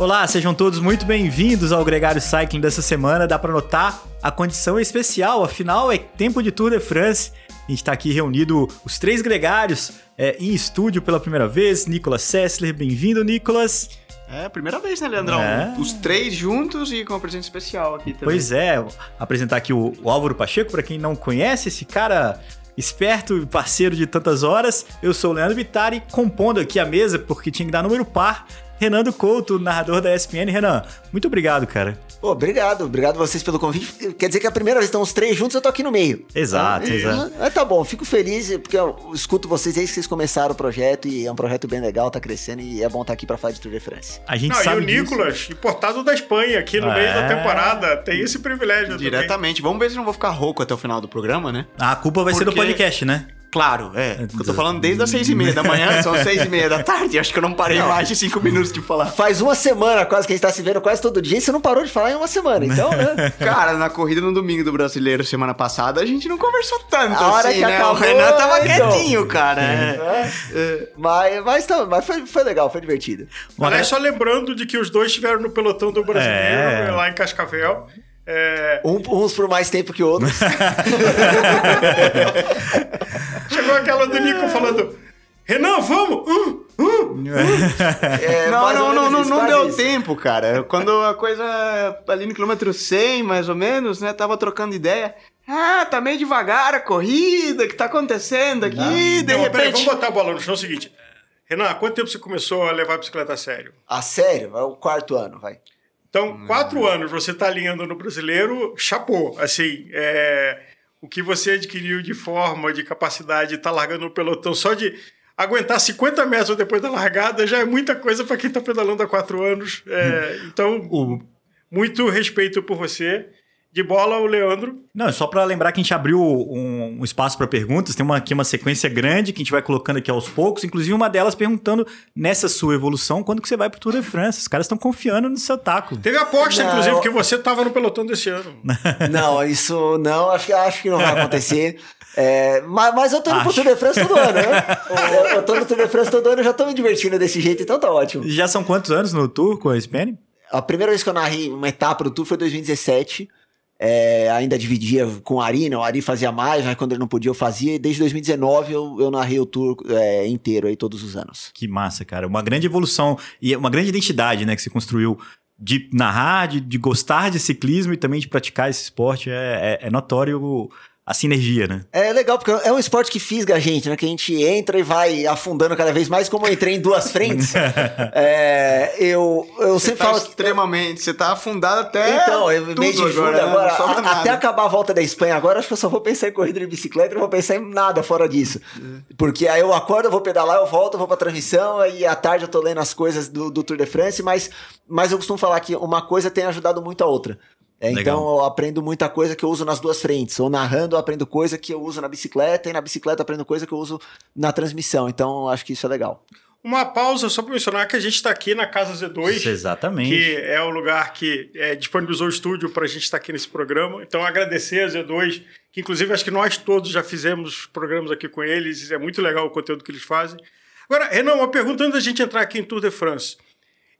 Olá, sejam todos muito bem-vindos ao Gregário Cycling dessa semana. Dá para notar a condição é especial, afinal é tempo de Tour de France. A gente está aqui reunido os três gregários é, em estúdio pela primeira vez. Nicolas Sessler, bem-vindo, Nicolas. É, primeira vez, né, Leandrão? É. Os três juntos e com uma presença especial aqui também. Pois é, apresentar aqui o, o Álvaro Pacheco, para quem não conhece, esse cara esperto e parceiro de tantas horas. Eu sou o Leandro Vitari, compondo aqui a mesa, porque tinha que dar número par. Renando Couto, narrador da ESPN. Renan, muito obrigado, cara. Pô, obrigado, obrigado vocês pelo convite. Quer dizer que é a primeira vez que estão os três juntos, eu tô aqui no meio. Exato, ah, exato. Ah, tá bom, fico feliz, porque eu escuto vocês desde que vocês começaram o projeto e é um projeto bem legal, tá crescendo e é bom estar tá aqui pra falar de Tour de France. A gente Não, sabe. E o disso. Nicolas, importado da Espanha, aqui no é... meio da temporada, tem esse privilégio. Diretamente. Também. Vamos ver se não vou ficar rouco até o final do programa, né? A culpa vai porque... ser do podcast, né? Claro, é. Eu tô falando desde as seis e meia da manhã, são seis e meia da tarde. Acho que eu não parei não. mais de cinco minutos de falar. Faz uma semana quase que a gente tá se vendo quase todo dia e você não parou de falar em uma semana, então, né? Cara, na corrida no domingo do brasileiro semana passada, a gente não conversou tanto a hora assim, que né? Acabou, o Renan tava então. quietinho, cara. É. É. Mas, mas, tá, mas foi, foi legal, foi divertido. Aliás, só lembrando de que os dois estiveram no pelotão do brasileiro, é. lá em Cascavel. É... Um, uns por mais tempo que outros. Chegou aquela do Nico falando: Renan, vamos! Uh, uh, uh. É, não, não, não, não, não deu isso. tempo, cara. Quando a coisa ali no quilômetro 100, mais ou menos, né? Tava trocando ideia. Ah, tá meio devagar a corrida, o que tá acontecendo aqui? Não. De não, repente. Peraí, vamos botar a bola no chão. É o seguinte. Renan, há quanto tempo você começou a levar a bicicleta a sério? A sério? É o quarto ano, vai. Então, hum. quatro anos você está alinhando no brasileiro, chapou. Assim, é, o que você adquiriu de forma, de capacidade, está largando o pelotão só de aguentar 50 metros depois da largada já é muita coisa para quem está pedalando há quatro anos. É, então, muito respeito por você. De bola, o Leandro. Não, é só para lembrar que a gente abriu um, um espaço para perguntas. Tem uma, aqui uma sequência grande que a gente vai colocando aqui aos poucos. Inclusive, uma delas perguntando nessa sua evolução, quando que você vai pro Tour de France? Os caras estão confiando no seu taco. Teve aposta, não. inclusive, que você estava no pelotão desse ano. não, isso não. Acho, acho que não vai acontecer. É, mas, mas eu tô indo Acho. pro Tour de France todo ano, né? eu, eu tô no Tour de France todo ano e já tô me divertindo desse jeito, então tá ótimo. Já são quantos anos no Tour com a SPN? A primeira vez que eu narrei uma etapa do Tour foi em 2017. É, ainda dividia com o Ari, né? O Ari fazia mais, mas quando ele não podia eu fazia. E desde 2019 eu, eu narrei o tour é, inteiro aí todos os anos. Que massa, cara. Uma grande evolução e uma grande identidade, né? Que você construiu de narrar, de, de gostar de ciclismo e também de praticar esse esporte. É, é, é notório a sinergia, né? É legal, porque é um esporte que fisga a gente, né? Que a gente entra e vai afundando cada vez mais. Como eu entrei em duas frentes, é, eu, eu você sempre tá falo. extremamente, você tá afundado até. Então, eu, mês de julho agora. agora a, até acabar a volta da Espanha agora, acho que eu só vou pensar em corrida de bicicleta e não vou pensar em nada fora disso. Porque aí eu acordo, eu vou pedalar, eu volto, eu vou pra transmissão, aí à tarde eu tô lendo as coisas do, do Tour de France, mas, mas eu costumo falar que uma coisa tem ajudado muito a outra. É, então eu aprendo muita coisa que eu uso nas duas frentes. Ou narrando, eu aprendo coisa que eu uso na bicicleta, e na bicicleta eu aprendo coisa que eu uso na transmissão. Então acho que isso é legal. Uma pausa só para mencionar que a gente está aqui na Casa Z2. Isso, exatamente. Que é o lugar que é, disponibilizou o estúdio para a gente estar tá aqui nesse programa. Então, agradecer a Z2, que inclusive acho que nós todos já fizemos programas aqui com eles. É muito legal o conteúdo que eles fazem. Agora, Renan, uma pergunta antes da gente entrar aqui em Tour de France.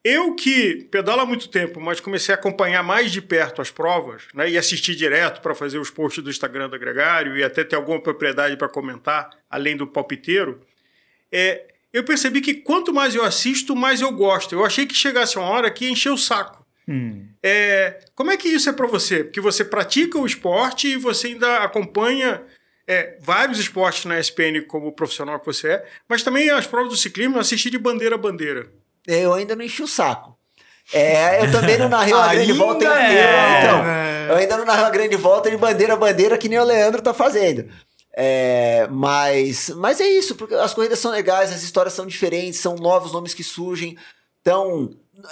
Eu que pedalo há muito tempo, mas comecei a acompanhar mais de perto as provas né, e assistir direto para fazer os posts do Instagram do Gregário e até ter alguma propriedade para comentar, além do palpiteiro, é, eu percebi que quanto mais eu assisto, mais eu gosto. Eu achei que chegasse uma hora que encher o saco. Hum. É, como é que isso é para você? Porque você pratica o esporte e você ainda acompanha é, vários esportes na SPN como profissional que você é, mas também as provas do ciclismo, assistir de bandeira a bandeira eu ainda não enchi o saco. É, eu também não narrei uma grande volta inteira. É, então, é. eu ainda não narrei uma grande volta de bandeira a bandeira que nem o Leandro tá fazendo. É, mas, mas é isso, porque as corridas são legais, as histórias são diferentes, são novos nomes que surgem. Então,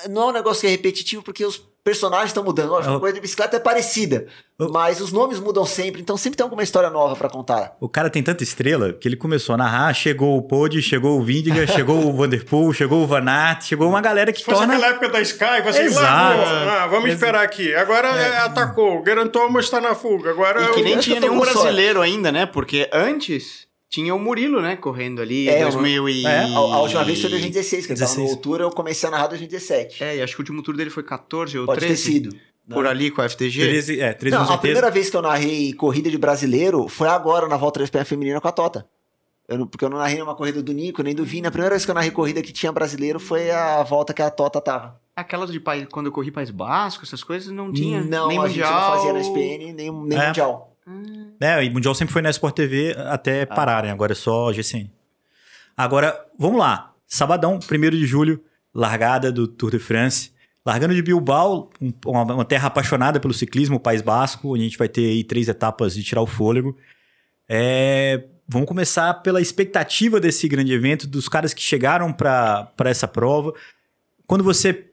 não é um negócio que é repetitivo, porque os personagens estão mudando. Lógico, a coisa de bicicleta é parecida, mas os nomes mudam sempre, então sempre tem alguma história nova para contar. O cara tem tanta estrela que ele começou a narrar, chegou o Pod, chegou o Vindiga, chegou o Vanderpool, chegou o Van Aert, chegou uma galera que Fosse torna... naquela época da Sky, você Exato. ah, vamos esperar aqui. Agora é. atacou, o Geraint Thomas está na fuga, agora... E que nem tinha nenhum brasileiro ainda, né? Porque antes tinha o Murilo, né, correndo ali, é, 2000 e... É, a, a, última vez foi 2016, que ele 16. tava no Tour, eu comecei a narrar 2017. É, e acho que o último tour dele foi 14 ou Pode 13. ter sido. Por não. ali com a FTG? 13, é, 13 Não, a primeira vez que eu narrei corrida de brasileiro foi agora, na volta da SPF feminina com a Tota. Eu não, porque eu não narrei nenhuma corrida do Nico, nem do Vini. A primeira vez que eu narrei corrida que tinha brasileiro foi a volta que a Tota tava. Aquelas de país, quando eu corri País Basco, essas coisas não tinha. Não, nem a mundial. gente não fazia na SPN, nem, nem É. mundial. É, e Mundial sempre foi na Sport TV até pararem, agora é só GCN. Agora, vamos lá. Sabadão, 1 de julho, largada do Tour de France. Largando de Bilbao, um- uma, terra apaixonada pelo ciclismo, o País Basco, onde a gente vai ter aí três etapas de tirar o fôlego. É, vamos começar pela expectativa desse grande evento, dos caras que chegaram para essa prova. Quando você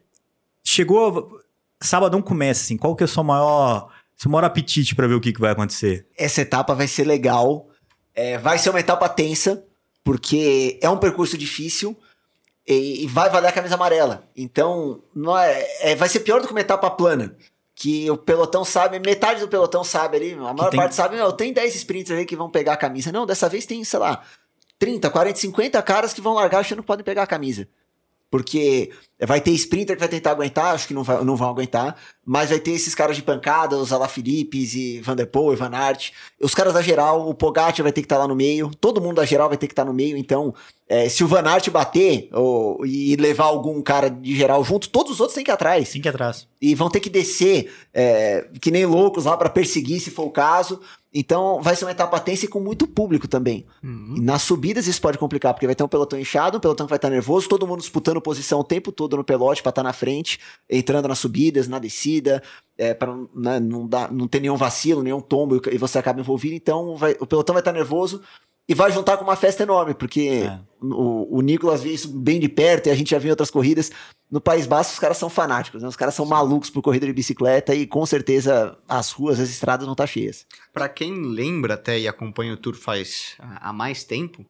chegou, Sabadão começa, assim, qual que é o seu maior, seu maior apetite para ver o que, que vai acontecer? Essa etapa vai ser legal. É, vai ser uma etapa tensa, porque é um percurso difícil e, e vai valer a camisa amarela. Então, não é, é- vai ser pior do que uma etapa plana. Que o pelotão sabe, metade do pelotão sabe ali, a maior tem- parte sabe, não, tem 10 sprinters aí que vão pegar a camisa. Não, dessa vez tem, sei lá, 30, 40, 50 caras que vão largar achando que podem pegar a camisa. Porque vai ter sprinter que vai tentar aguentar, acho que não, vai- não vão aguentar, mas vai ter esses caras de pancada, os Alaphilippes e Van der Poel e Van Aert. Os caras da geral, o Pogacar vai ter que estar lá no meio, todo mundo da geral vai ter que estar no meio, então é, se o Van Aert bater ou, e levar algum cara de geral junto, todos os outros têm que ir atrás. Sim que atrás. E vão ter que descer é, que nem loucos lá pra perseguir, se for o caso. Então vai ser uma etapa tensa e com muito público também. Uhum. Nas subidas isso pode complicar, porque vai ter um pelotão inchado, um pelotão que vai estar nervoso, todo mundo disputando posição o tempo todo no pelote pra estar na frente, entrando nas subidas, na descida, é, para né, não, dar, não ter nenhum vacilo, nenhum tombo e você acaba envolvido. Então vai- o pelotão vai estar nervoso e vai juntar com uma festa enorme, porque É. o, o Nicolas vê isso bem de perto e a gente já viu em outras corridas. No País Basco, os caras são fanáticos, né? Os caras são malucos por corrida de bicicleta e com certeza as ruas, as estradas vão estar cheias. Pra quem lembra até e acompanha o Tour faz há mais tempo,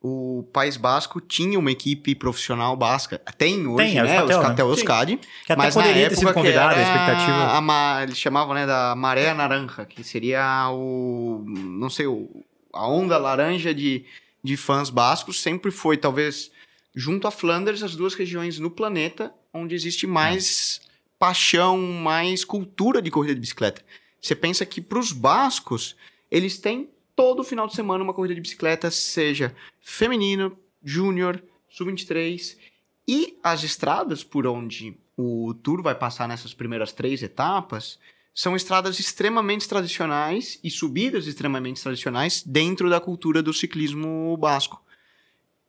o País Basco tinha uma equipe profissional basca. Tem hoje, Tem, é o né? Os né? Catel Euskadi. Que até Mas na poderia ter sido época que convidado, a expectativa. a ma- eles chamavam, né, da maré naranja, que seria o, não sei, o, a onda laranja de, de fãs bascos. Sempre foi, talvez, junto a Flanders, as duas regiões no planeta onde existe mais paixão, mais cultura de corrida de bicicleta. Você pensa que para os bascos, eles têm todo final de semana uma corrida de bicicleta, seja feminino, júnior, sub-23, e as estradas por onde o Tour vai passar nessas primeiras três etapas são estradas extremamente tradicionais e subidas extremamente tradicionais dentro da cultura do ciclismo basco.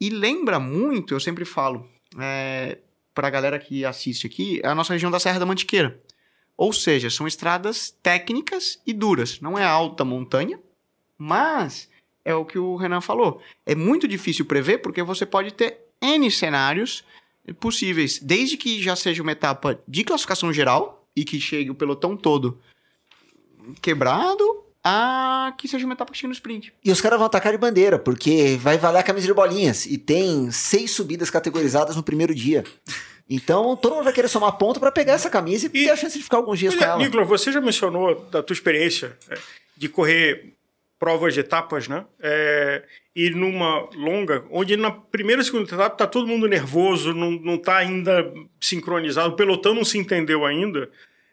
E lembra muito, eu sempre falo, é, para a galera que assiste aqui, a nossa região da Serra da Mantiqueira. Ou seja, são estradas técnicas e duras. Não é alta montanha, mas é o que o Renan falou. É muito difícil prever porque você pode ter N cenários possíveis, desde que já seja uma etapa de classificação geral e que chegue o pelotão todo quebrado, a que seja uma etapa que chegue no sprint. E os caras vão atacar de bandeira, porque vai valer a camisa de bolinhas. E tem seis subidas categorizadas no primeiro dia. Então todo mundo vai querer somar ponto pra pegar essa camisa e, ter a chance de ficar alguns dias com ela. Nicolas, você já mencionou da tua experiência é, de correr provas de etapas, né? É, e numa longa, onde na primeira e segunda etapa tá todo mundo nervoso, não, não tá ainda sincronizado, o pelotão não se entendeu ainda.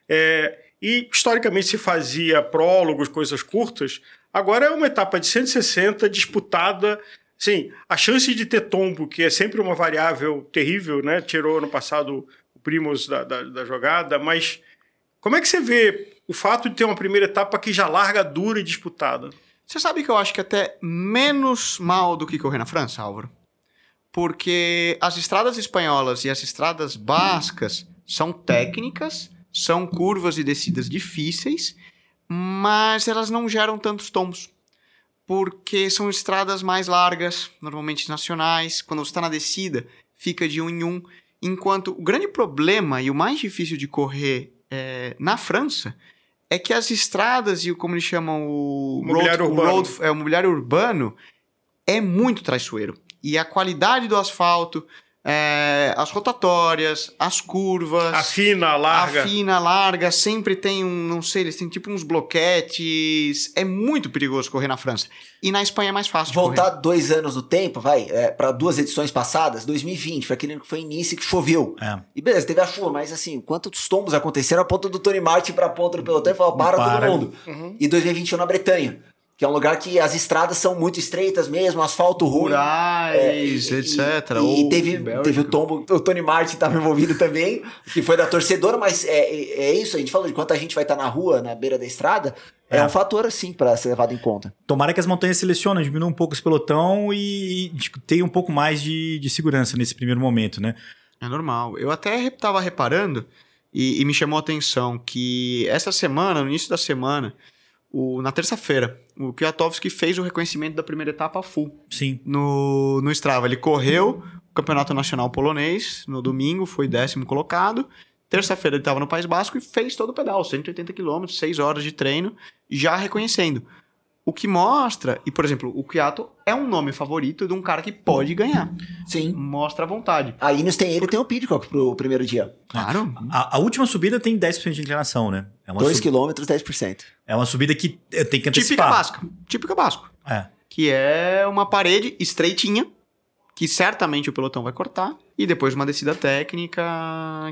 É, e historicamente se fazia prólogos, coisas curtas. Agora é uma etapa de 160 disputada. Sim, a chance de ter tombo, que é sempre uma variável terrível, né? Tirou no passado o Primos da, da, da jogada, mas como é que você vê o fato de ter uma primeira etapa que já larga dura e disputada? Você sabe que eu acho que até menos mal do que correr na França, Álvaro? Porque as estradas espanholas e as estradas bascas são técnicas, são curvas e descidas difíceis, mas elas não geram tantos tombos. Porque são estradas mais largas, normalmente nacionais. Quando você está na descida, fica de um em um. Enquanto o grande problema e o mais difícil de correr é, na França é que as estradas e o como eles chamam o Mobiliário road, o urbano. road- é, o mobiliário urbano é muito traiçoeiro. E a qualidade do asfalto é, as rotatórias, as curvas. A fina, larga. A fina, larga, sempre tem um, não sei, eles têm tipo uns bloquetes. É muito perigoso correr na França. E na Espanha é mais fácil. Voltar correr. dois anos no tempo, vai, é, para duas edições passadas, 2020, foi aquele que foi início que choveu. É. E beleza, teve a chuva, mas assim, quantos tombos aconteceram a ponta do Tony Martin pra ponta do pelotão e falou, para, para. todo mundo. Uhum. E 2021 na Bretanha. Que é um lugar que as estradas são muito estreitas mesmo, asfalto ruim. Rurais, é, etc. E, e teve, teve o tombo, o Tony Martin estava envolvido também, que foi da torcedora, mas é, é isso, a gente falou de quanto a gente vai estar tá na rua, na beira da estrada, é, é um fator, assim, para ser levado em conta. Tomara que as montanhas selecionem, diminuam um pouco esse pelotão e tenham um pouco mais de, de segurança nesse primeiro momento, né? É normal. Eu até estava reparando e, e me chamou a atenção que essa semana, no início da semana, o, na terça-feira, o Kwiatkowski fez o reconhecimento da primeira etapa full. Sim. No, no Strava. Ele correu o Campeonato Nacional Polonês no domingo, foi décimo colocado. Terça-feira ele estava no País Basco e fez todo o pedal, 180 km, 6 horas de treino, já reconhecendo. O que mostra, e por exemplo, o Kyato é um nome favorito de um cara que pode ganhar. Sim. Mostra a vontade. A Ineos tem ele tem o Pidcock pro primeiro dia. Claro. A, a, última subida tem 10% de inclinação, né? É 2 sub... km, 10%. É uma subida que tem que antecipar. Típica Basco. Típica Basco. É. Que é uma parede estreitinha, que certamente o pelotão vai cortar, e depois uma descida técnica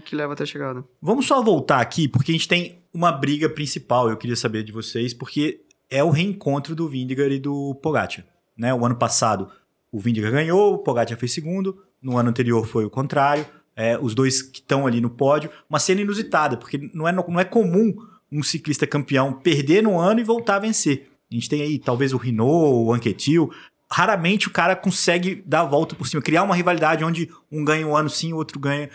que leva até a chegada. Vamos só voltar aqui, porque a gente tem uma briga principal, eu queria saber de vocês, porque é o reencontro do Vindigar e do Pogacar. Né? O ano passado o Vindigar ganhou, o Pogacar fez segundo, no ano anterior foi o contrário, é, os dois que estão ali no pódio, uma cena inusitada, porque não é, não é comum um ciclista campeão perder no ano e voltar a vencer. A gente tem aí talvez o Renault, o Anquetil, raramente o cara consegue dar a volta por cima, criar uma rivalidade onde um ganha um ano sim, o outro ganha.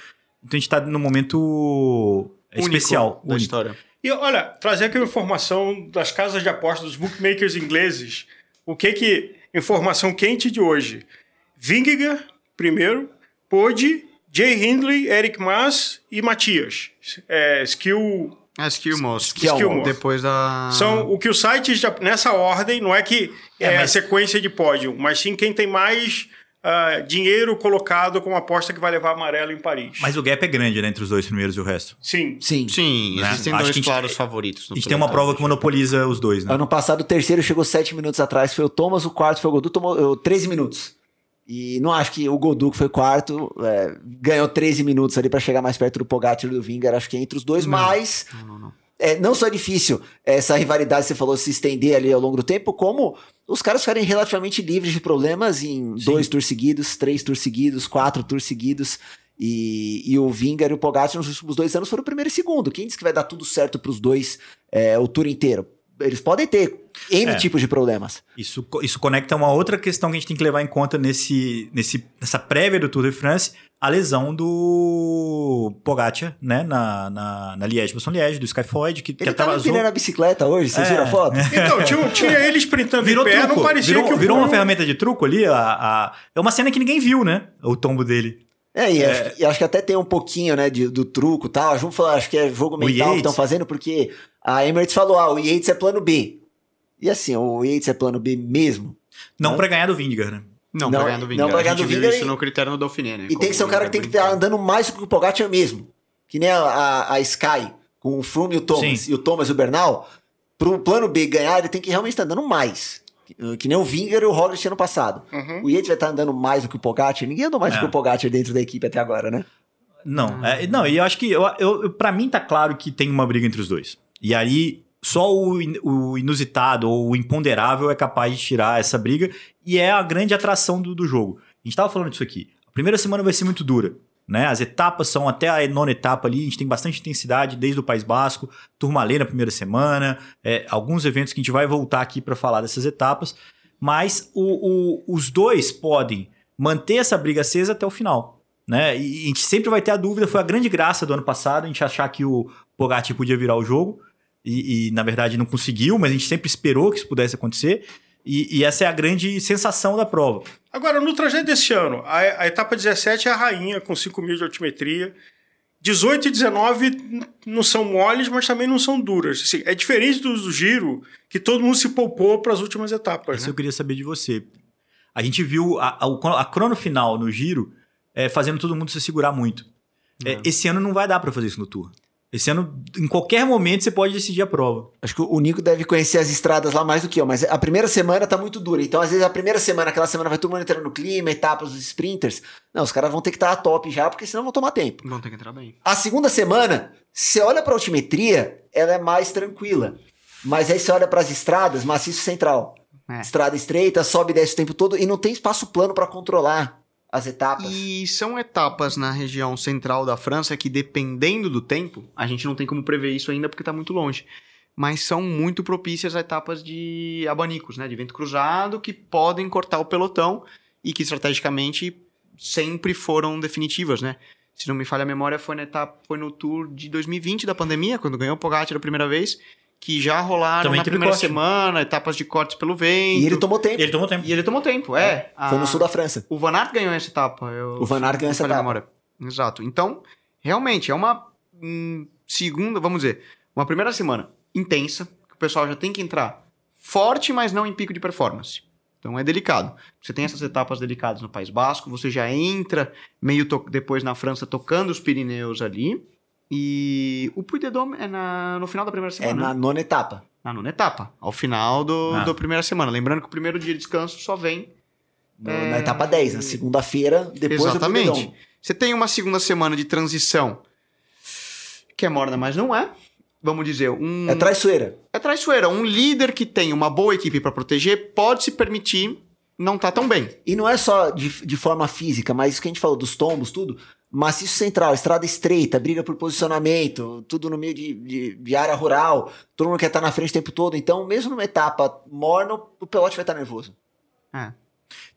Então a gente está num momento único especial da único. história. E olha, trazer aqui uma informação das casas de apostas, dos bookmakers ingleses. O que que. Informação quente de hoje. Vingegaard, primeiro. Pode, Jay Hindley, Eric Mas e Matias. É, skill. É, skill Moss. Skill, skill Moss. Depois da. São o que os sites, nessa ordem, não é que é, é mas... a sequência de pódio, mas sim quem tem mais uh, dinheiro colocado como aposta que vai levar amarelo em Paris. Mas o gap é grande, né, entre os dois primeiros e o resto. Sim. Sim. Sim, né? existem Acho dois claros favoritos. A gente tem uma prova que monopoliza os dois, né? Ano passado, o terceiro chegou sete minutos atrás, foi o Thomas, o quarto foi o Godu, tomou 13 minutos. E não acho que o Godu, que foi quarto, é, ganhou 13 minutos ali para chegar mais perto do Pogacar e do Vingar. Acho que é entre os dois, não. mas... Não, não, não. É, não só é difícil essa rivalidade, você falou, se estender ali ao longo do tempo, como os caras ficarem relativamente livres de problemas em Sim. dois tours seguidos, três tours seguidos, quatro tours seguidos. E, e o Vingar e o Pogacar nos últimos dois anos foram o primeiro e segundo. Quem diz que vai dar tudo certo para os dois é, o tour inteiro? Eles podem ter N é, tipos de problemas. Isso, isso conecta uma outra questão que a gente tem que levar em conta nesse, nesse, nessa prévia do Tour de France, a lesão do Pogacar, né, na, na, na Liège-Bastogne-Liège, do Skyfoid, que, ele que tava empinando a bicicleta hoje, vocês é. viram a foto? Então, tinha, tinha ele sprintando virou pé, truco. não parecia virou, que o Virou uma ferramenta de truco ali, a, a, é uma cena que ninguém viu, né, o tombo dele. É, e, é. Acho, e acho que até tem um pouquinho, né, de, do truco e tal. Vamos falar, acho que é jogo mental que estão fazendo, porque a Emirates falou, ah, o Yates é plano B. E assim, o Yates é plano B mesmo. Não né? para ganhar do Vindigar, né? Não, não pra ganhar do Vingar. Não pra ganhar do Vingar. isso no critério no Dauphiné, né? E tem que ser um cara que tem que estar andando mais do que o Pogacar mesmo. Que nem a, a, a Sky, com o Froome e o Thomas, Sim. e o Thomas e o Bernal. Pro plano B ganhar, ele tem que realmente estar andando mais. Que nem o Vingar e o Roglic ano passado. Uhum. O Yates vai estar andando mais do que o Pogacar. Ninguém andou mais é. do que o Pogacar dentro da equipe até agora, né? Não, é, não, e eu acho que eu, eu, para mim tá claro que tem uma briga entre os dois. E aí só o, o, inusitado ou o imponderável é capaz de tirar essa briga e é a grande atração do, do jogo. A gente estava falando disso aqui. A primeira semana vai ser muito dura. Né? As etapas são até a nona etapa ali, a gente tem bastante intensidade desde o País Basco, Turmalê na primeira semana, é, alguns eventos que a gente vai voltar aqui para falar dessas etapas, mas o, o, os dois podem manter essa briga acesa até o final. Né? E a gente sempre vai ter a dúvida, foi a grande graça do ano passado, a gente achar que o Pogacar podia virar o jogo, e, e, na verdade não conseguiu, mas a gente sempre esperou que isso pudesse acontecer. E, e essa é a grande sensação da prova. Agora, no trajeto desse ano, a, a etapa 17 é a rainha, com 5 mil de altimetria. 18 e 19 não são moles, mas também não são duras. Assim, é diferente do, do, giro, que todo mundo se poupou para as últimas etapas. Isso né? eu queria saber de você. A gente viu a, a, a crono final no giro é, fazendo todo mundo se segurar muito. É, esse ano não vai dar para fazer isso no Tour. Esse ano, em qualquer momento, você pode decidir a prova. Acho que o Nico deve conhecer as estradas lá mais do que eu, mas a primeira semana tá muito dura. Então, às vezes, a primeira semana, aquela semana vai todo mundo entrando no clima, etapas dos sprinters. Não, os caras vão ter que estar tá top já, porque senão vão tomar tempo. Vão ter que entrar bem. A segunda semana, você olha pra altimetria, ela é mais tranquila. Mas aí você olha para as estradas, maciço central. É. Estrada estreita, sobe e desce o tempo todo e não tem espaço plano para controlar as etapas. E são etapas na região central da França que, dependendo do tempo, a gente não tem como prever isso ainda porque está muito longe. Mas são muito propícias a etapas de abanicos, né? De vento cruzado, que podem cortar o pelotão e que estrategicamente sempre foram definitivas, né? Se não me falha a memória, foi, na etapa, foi no Tour de 2020 da pandemia, quando ganhou o Pogacar a primeira vez, que já rolaram Também na primeira corte. semana, etapas de cortes pelo vento. E ele tomou tempo. E ele tomou tempo. E ele tomou tempo, é. é. A... Foi no sul da França. O Van Aert ganhou essa etapa. Eu... O Van Aert ganhou essa etapa. Memória. Exato. Então, realmente, é uma hum, segunda, vamos dizer, uma primeira semana intensa, que o pessoal já tem que entrar forte, mas não em pico de performance. Então é delicado. Você tem essas etapas delicadas no País Basco, você já entra meio depois na França tocando os Pirineus ali. E o Puy de Dôme é na, no final da primeira semana. É na nona etapa. Na nona etapa, ao final do, ah. da primeira semana. Lembrando que o primeiro dia de descanso só vem. No, é... Na etapa 10, na segunda-feira, depois Exatamente. do Puy de Dôme. Você tem uma segunda semana de transição que é morna, mas não é. Vamos dizer, um. É traiçoeira. É traiçoeira. Um líder que tem uma boa equipe para proteger pode se permitir não estar tá tão bem. E não é só de, de forma física, mas isso que a gente falou dos tombos, tudo. Maciço central, estrada estreita, briga por posicionamento, tudo no meio de, de, de área rural, todo mundo quer estar na frente o tempo todo. Então, mesmo numa etapa morna, o pelote vai estar nervoso. É.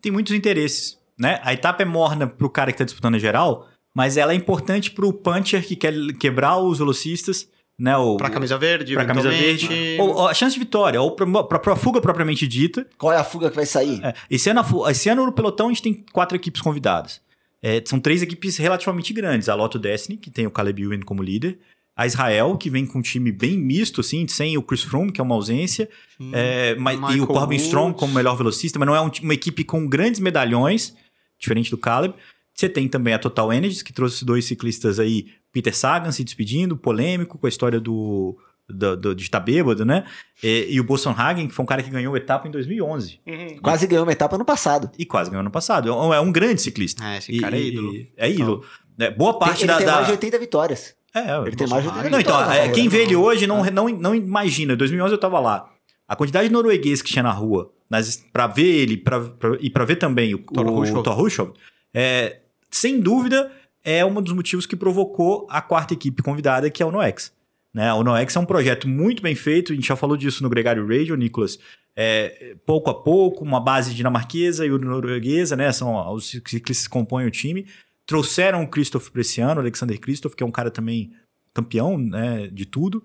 Tem muitos interesses, né? A etapa é morna pro cara que está disputando a geral, mas ela é importante pro puncher que quer quebrar os velocistas, né? O, pra camisa verde, pra camisa verde. Ou, ou, a chance de vitória, ou pra, pra, pra, fuga propriamente dita. Qual é a fuga que vai sair? É, esse, ano, esse ano no pelotão a gente tem quatro equipes convidadas. É, são três equipes relativamente grandes. A Lotto Destiny, que tem o Caleb Ewan como líder. A Israel, que vem com um time bem misto, assim, sem o Chris Froome, que é uma ausência. é, mas, e o Corbin. Strong como melhor velocista, mas não é um, uma equipe com grandes medalhões, diferente do Caleb. Você tem também a Total Energies, que trouxe dois ciclistas aí, Peter Sagan se despedindo, polêmico com a história do, do, do, de estar bêbado, né? E, e o Bolson Hagen, que foi um cara que ganhou etapa em 2011. Uhum. Quase ganhou uma etapa no passado. E quase ganhou no passado. É um, é um grande ciclista. É, esse cara é ídolo. E, é ídolo. Então, é, boa parte ele da... Ele tem da... mais de 80 vitórias. É, ele tem mais de 80 Não, então, é, quem vê ele hoje não, não, não imagina. Em 2011 eu tava lá. A quantidade de norueguês que tinha na rua, nas, pra ver ele pra, pra, e pra ver também o, o, Thor Hushovd, é, sem dúvida, é um dos motivos que provocou a quarta equipe convidada, que é o Noex. Né? O Noex é um projeto muito bem feito, a gente já falou disso no Gregário Radio, Nicolas. É, pouco a pouco, uma base dinamarquesa e norueguesa, né? São os ciclistas que compõem o time. Trouxeram o Christoph para esse ano, o Alexander Christoph, que é um cara também campeão né, de tudo,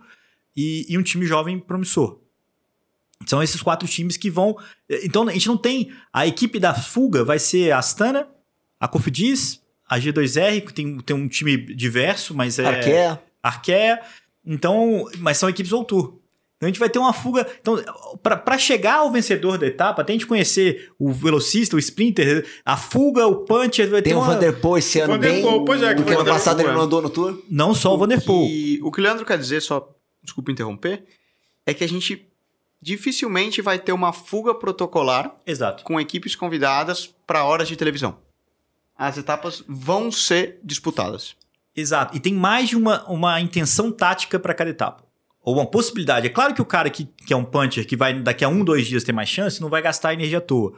e, e um time jovem promissor. São esses quatro times que vão. Então a gente não tem. A equipe da fuga vai ser a Astana, a Cofidis, a G2R, que tem, tem um time diverso, mas é. Arkea. Arkea. Então, mas são equipes All Tour. Então a gente vai ter uma fuga. Então, para chegar ao vencedor da etapa, até a gente conhecer o velocista, o sprinter, a fuga, o puncher. Vai tem ter o uma... Vanderpool esse ano bem. Pois é, que o ano passado ele não andou no tour. Não só o, o Vanderpool. Que, o que o Leandro quer dizer, só desculpa interromper, é que a gente dificilmente vai ter uma fuga protocolar Exato. com equipes convidadas para horas de televisão. As etapas vão ser disputadas. Exato. E tem mais de uma, uma intenção tática para cada etapa. Ou uma possibilidade. É claro que o cara que, que é um puncher, que vai daqui a um, dois dias ter mais chance, não vai gastar energia à toa.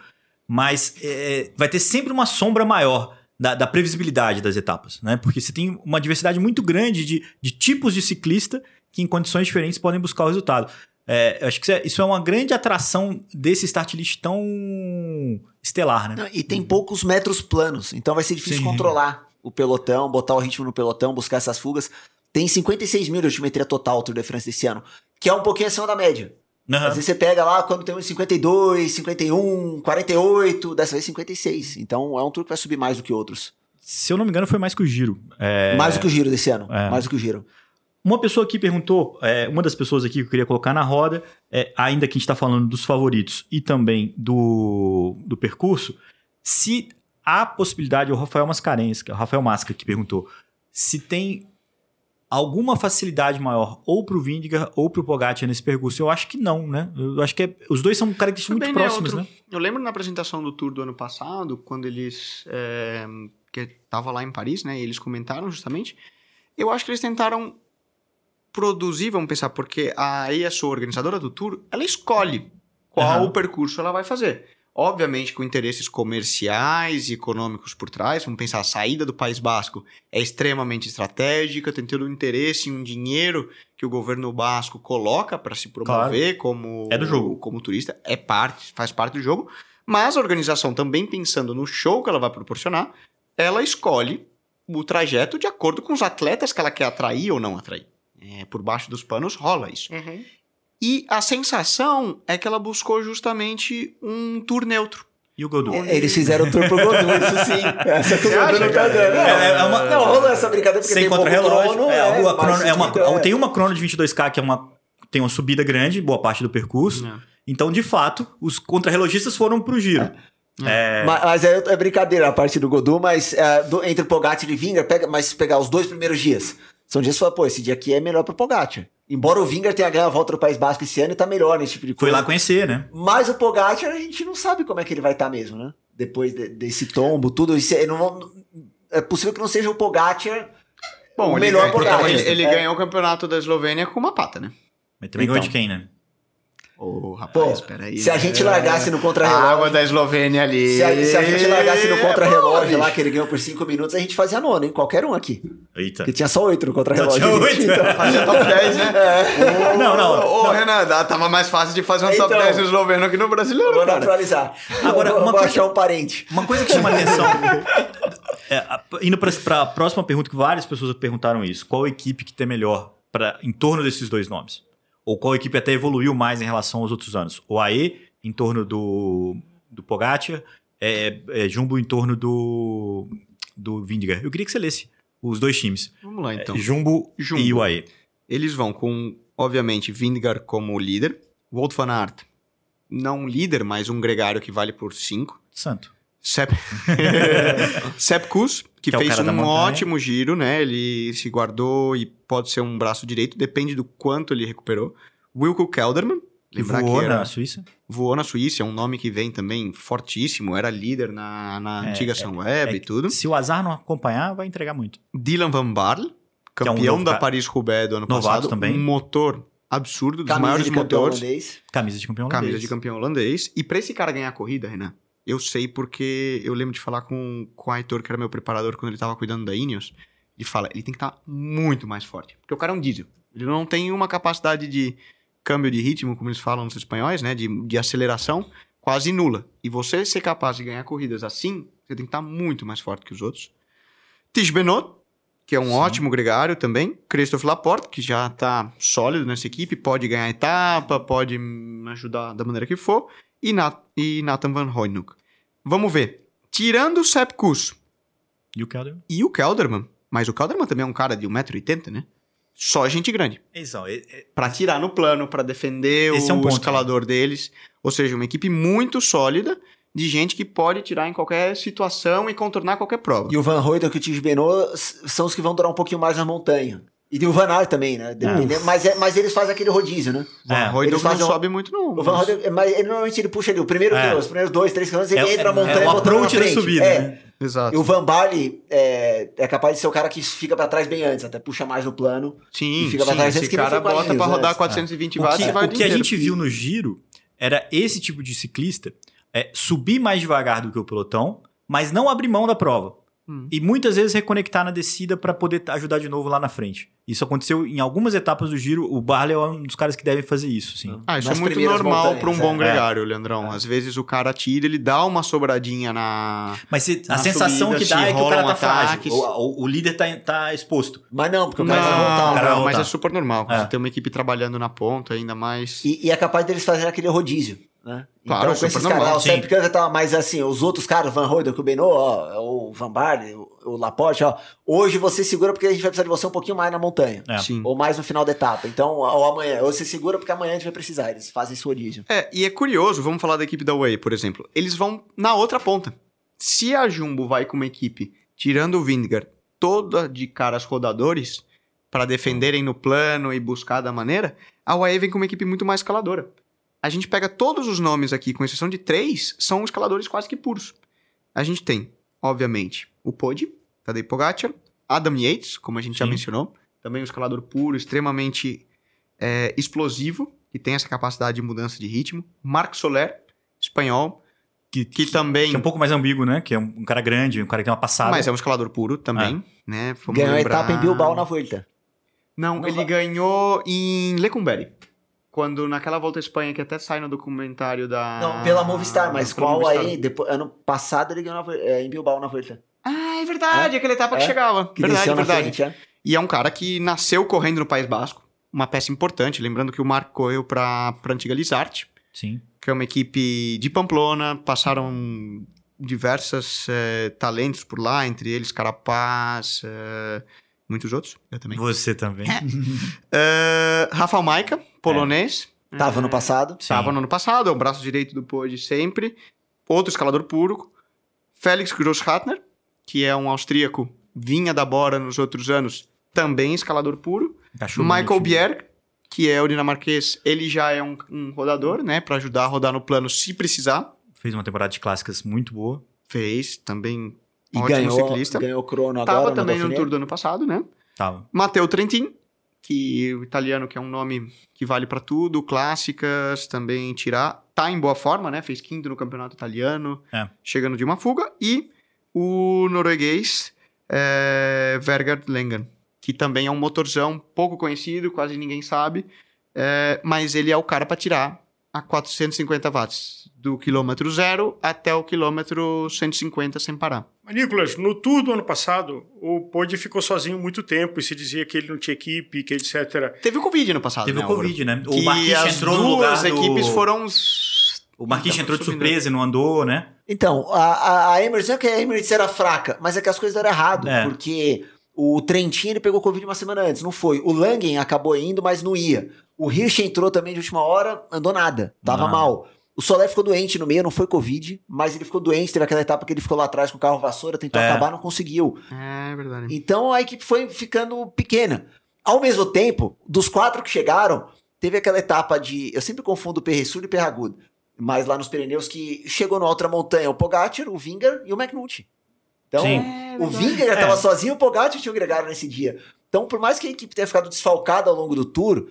Mas é, vai ter sempre uma sombra maior da, da, previsibilidade das etapas, né? Porque você tem uma diversidade muito grande de, de tipos de ciclista que em condições diferentes podem buscar o resultado. É, eu acho que isso é, é uma grande atração desse start list tão estelar, né? Não, e tem poucos metros planos, então vai ser difícil Sim. controlar o pelotão, botar o ritmo no pelotão, buscar essas fugas. Tem 56 mil de altimetria total o Tour de France desse ano, que é um pouquinho acima da média. Uhum. Às vezes você pega lá quando tem uns 52, 51, 48, dessa vez 56. Então é um tour que vai subir mais do que outros. Se eu não me engano, foi mais que o Giro. É... Mais do que o Giro desse ano. É. Mais do que o Giro. Uma pessoa aqui perguntou, é, uma das pessoas aqui que eu queria colocar na roda, é, ainda que a gente está falando dos favoritos e também do, do percurso, se há possibilidade, o Rafael Mascarenhas, que é o Rafael Masca que perguntou, se tem alguma facilidade maior ou pro Vindigar ou pro Pogacar nesse percurso? Eu acho que não, né? Eu acho que é, os dois são características muito próximas, né? Eu lembro na apresentação do Tour do ano passado, quando eles é, que tava lá em Paris, né? E eles comentaram justamente. Eu acho que eles tentaram produzir, vamos pensar, porque a ESO, organizadora do Tour, ela escolhe qual uhum. o percurso ela vai fazer. Obviamente com interesses comerciais e econômicos por trás, vamos pensar, a saída do País Basco é extremamente estratégica, tem todo um interesse em um dinheiro que o governo basco coloca para se promover claro. como, é do jogo. como turista, é parte, faz parte do jogo, mas a organização também pensando no show que ela vai proporcionar, ela escolhe o trajeto de acordo com os atletas que ela quer atrair ou não atrair. É, por baixo dos panos rola isso. Uhum. E a sensação é que ela buscou justamente um tour neutro. E o Godu? É, eles fizeram o tour pro Godu, isso sim. Essa que o Godu não tá dando. É, é uma, não, rolou essa brincadeira porque Sem tem contra-relógio. Crono, é, é, crono, é uma, é. Tem uma crono de 22K que é uma, tem uma subida grande, boa parte do percurso. É. Então, de fato, os contra-relogistas foram pro giro. É. Mas, mas é, é, brincadeira a parte do Godu, mas é, do, entre Pogacar e Vingar, pega, mas pegar os dois primeiros dias. São dias que fala, pô, esse dia aqui é melhor pro Pogacar. Embora o Vingar tenha ganhado a volta do País Basco esse ano e tá melhor nesse tipo de coisa. Foi lá conhecer, né? Mas o Pogacar a gente não sabe como é que ele vai estar tá mesmo, né? Depois de, desse tombo, tudo. Isso, é, não, é possível que não seja o Pogacar Bom, o melhor Pogacar. Ele, ele é. ganhou o campeonato da Eslovênia com uma pata, né? Mas também então. ganhou de quem, né? Ô, oh, rapaz, peraí. Se a gente largasse no contra-relógio. A água da Eslovênia ali. Se a, se a gente largasse no contra-relógio é lá, que ele ganhou por 5 minutos, a gente fazia nono, hein? Qualquer um aqui. Eita. Que tinha só 8 no contra-relógio. Tinha 8? Então. Fazia top 10, né? É. Não, não. Ô, Renan, tava mais fácil de fazer um então, top 10 no esloveno aqui no brasileiro. Vou cara. naturalizar. Agora, vou, uma vou coisa, achar um parente. Uma coisa que chama atenção. é, indo para a próxima pergunta, que várias pessoas perguntaram isso. Qual equipe que tem melhor pra, em torno desses dois nomes? Ou qual equipe até evoluiu mais em relação aos outros anos. O AE em torno do, do Pogacar, é, é, Jumbo em torno do, do Vindigar. Eu queria que você lesse os dois times. Vamos lá, então. É, Jumbo, Jumbo, e o AE. Eles vão com, obviamente, Vindigar como líder, Wout van Aert não líder, mas um gregário que vale por 5. Santo. Sep... Sepkus, que, que é fez um ótimo giro, né? Ele se guardou e pode ser um braço direito, depende do quanto ele recuperou. Wilco Kelderman, lembrar voou que era, na Suíça. Voou na Suíça, é um nome que vem também fortíssimo, era líder na, na é, antiga Sunweb é, e tudo. Se o azar não acompanhar, vai entregar muito. Dylan Van Barle, campeão é um da Paris-Roubaix do ano Novato passado. também. Um motor absurdo, dos Camisa maiores de motores. Holandês. Camisa de campeão holandês. Camisa de campeão holandês. E pra esse cara ganhar a corrida, Renan, eu sei porque eu lembro de falar com, com o Aitor, que era meu preparador quando ele tava cuidando da Ineos. Ele fala, ele tem que estar tá muito mais forte. Porque o cara é um diesel. Ele não tem uma capacidade de câmbio de ritmo, como eles falam nos espanhóis, né? De, de aceleração quase nula. E você ser capaz de ganhar corridas assim, você tem que estar tá muito mais forte que os outros. Tish Benot, que é um Sim. ótimo gregário também. Christophe Laporte, que já está sólido nessa equipe, pode ganhar etapa, pode ajudar da maneira que for e, Nat e Nathan Van Hoynuk. Vamos ver. Tirando o Sepp Kuss. E o Kelderman? E o Kelderman. Mas o Kelderman também é um cara de 1,80m, né? Só gente grande. Exato. É, é... Pra tirar no plano, para defender Esse o é um ponto, escalador né? deles. Ou seja, uma equipe muito sólida de gente que pode tirar em qualquer situação e contornar qualquer prova. E o Van Hoyden e o Tige Benot são os que vão durar um pouquinho mais na montanha. E tem o Van Aert também, né? É. Mas, é, mas eles fazem aquele rodízio, né? É. O eles fazem não sobe muito, não. O Van mas ele, normalmente ele puxa ali o primeiro é. os primeiros dois, três quilômetros, ele é, entra a montanha é o approach da subida, é. né? Exato. E o Van Barley é, é capaz de ser o cara que fica pra trás bem antes, até puxa mais no plano. Sim, e fica sim, pra trás esse cara bota pra rodar 420 watts e vai O que a gente viu no giro era esse tipo de ciclista é, subir mais devagar do que o pelotão, mas não abrir mão da prova. Hum. E muitas vezes reconectar na descida para poder ajudar de novo lá na frente. Isso aconteceu em algumas etapas do giro. O Barley é um dos caras que devem fazer isso, sim. Ah, isso Nas é muito normal para um bom é. gregário, Leandrão. É. Às vezes o cara tira, ele dá uma sobradinha na. Mas se, na a sensação subida, que dá é que o cara tá frágil. O, o, o, líder tá, tá exposto. Mas não, porque o cara não, vai voltar. Cara não, mas é super normal. É. Você tem uma equipe trabalhando na ponta, ainda mais. E, e é capaz deles fazerem aquele rodízio. Né? Claro, então, com esses caras, o Sepp Kuss tá, mas assim, os outros caras, o Van Hoyden, o Beno, ó, o Van Barley, o, o Laporte, ó, hoje você segura porque a gente vai precisar de você um pouquinho mais na montanha. É. Ou mais no final da etapa. Então, ou amanhã, ou você segura porque amanhã a gente vai precisar, eles fazem isso origem. É, e é curioso, vamos falar da equipe da Way, por exemplo. Eles vão na outra ponta. Se a Jumbo vai com uma equipe, tirando o Vingegaard, toda de caras rodadores, para defenderem no plano e buscar da maneira, a UAE vem com uma equipe muito mais escaladora. A gente pega todos os nomes aqui, com exceção de três, são escaladores quase que puros. A gente tem, obviamente, o Podi, Tadej Pogacar, Adam Yates, como a gente Sim. já mencionou, também um escalador puro, extremamente é, explosivo, que tem essa capacidade de mudança de ritmo. Marc Soler, espanhol, que, que, que, também. Que é um pouco mais ambíguo, né? Que é um, um, cara grande, um cara que tem uma passada. Mas é um escalador puro também, é. né? Vamos Ganhou lembrar... a etapa em Bilbao na Volta. Não, Não ele vai... ganhou em Lecumberri. Quando naquela volta à Espanha, que até sai no documentário da. Não, pela Movistar, mas qual Movistar. aí? Depois, ano passado ele ganhou na, é, em Bilbao na Volta. Ah, é verdade, é? aquela etapa é? que chegava. Que verdade, verdade. Frente, é? E é um cara que nasceu correndo no País Basco, uma peça importante, lembrando que o Marco correu para a antiga Lizarte. Sim. Que é uma equipe de Pamplona, passaram diversos é, talentos por lá, entre eles Carapaz, é, muitos outros. Eu também. Você também. uh, Rafael Maica, polonês. É. Tava no passado. Sim. Tava no ano passado, é o braço direito do Pode sempre. Outro escalador puro. Félix Grossratner, que é um austríaco, vinha da Bora nos outros anos, também escalador puro. Michael Bjerg, que é o dinamarquês, ele já é um, um rodador, né? para ajudar a rodar no plano se precisar. Fez uma temporada de clássicas muito boa. Fez, também e Ótimo ganhou, ciclista. ganhou crono agora. Tava também no, no Tour do ano passado, né? Tava. Matteo Trentin, que o italiano que é um nome que vale para tudo, clássicas, também tirar. Tá em boa forma, né? Fez quinto no campeonato italiano, é. chegando de uma fuga. E o norueguês é, Vergard Lengen, que também é um motorzão pouco conhecido, quase ninguém sabe, é, mas ele é o cara para tirar a 450 watts, do quilômetro zero até o quilômetro 150 sem parar. Mas, Nicolas, no Tour do ano passado, o Podi ficou sozinho muito tempo e se dizia que ele não tinha equipe, que etc. Teve o Covid no passado, Teve né, o Covid, né? O Marquinhos entrou no lugar as equipes foram... O Marquinhos entrou de surpresa e não andou, né? Então, a, a, a Emirates, não é que a Emirates era fraca, mas é que as coisas eram errado, é. porque o Trentin ele pegou Covid uma semana antes, não foi. O Langen acabou indo, mas não ia. O Hirsch entrou também de última hora, andou nada, tava não. mal. O Soler ficou doente no meio, não foi Covid, mas ele ficou doente, teve aquela etapa que ele ficou lá atrás com o carro vassoura, tentou é. acabar, não conseguiu. É verdade. Então a equipe foi ficando pequena. Ao mesmo tempo, dos quatro que chegaram, teve aquela etapa de. Eu sempre confundo o Perressul e o Perragudo. Mas lá nos Pirineus que chegou na outra montanha o Pogacar, o Vingar e o McNulty. Então, é, o Vingar estava é. sozinho, o Pogacar tinha o Gregário nesse dia. Então, por mais que a equipe tenha ficado desfalcada ao longo do tour,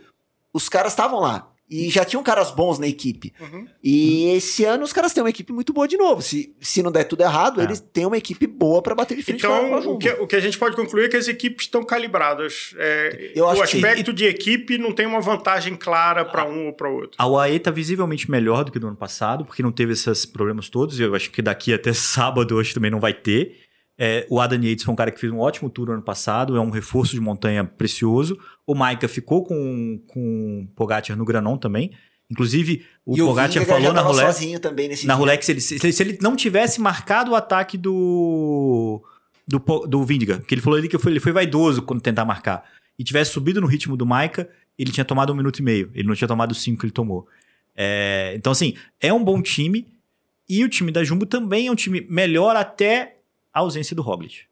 os caras estavam lá. E já tinham caras bons na equipe. Uhum. E esse ano os caras têm uma equipe muito boa de novo. Se, se não der tudo errado, é. eles têm uma equipe boa para bater de frente então, com a o que, o que a gente pode concluir é que as equipes estão calibradas. É, Eu o aspecto que... de equipe não tem uma vantagem clara para um ou para outro. A UAE está visivelmente melhor do que do ano passado, porque não teve esses problemas todos. Eu acho que daqui até sábado hoje também não vai ter. É, o Adam Yates foi um cara que fez um ótimo tour ano passado, é um reforço de montanha precioso. O Maika ficou com, com o Pogacar no Granon também. Inclusive, o e Pogacar o falou na Rolex. sozinho também nesse na. Rolex, ele, se, se, ele não tivesse marcado o ataque do. do, do Vindiga, que ele falou ali que foi, ele foi vaidoso quando tentar marcar, e tivesse subido no ritmo do Maika, ele tinha tomado um minuto e meio. Ele não tinha tomado os cinco que ele tomou. É, então, assim, é um bom time. E o time da Jumbo também é um time melhor até a ausência do Roglic.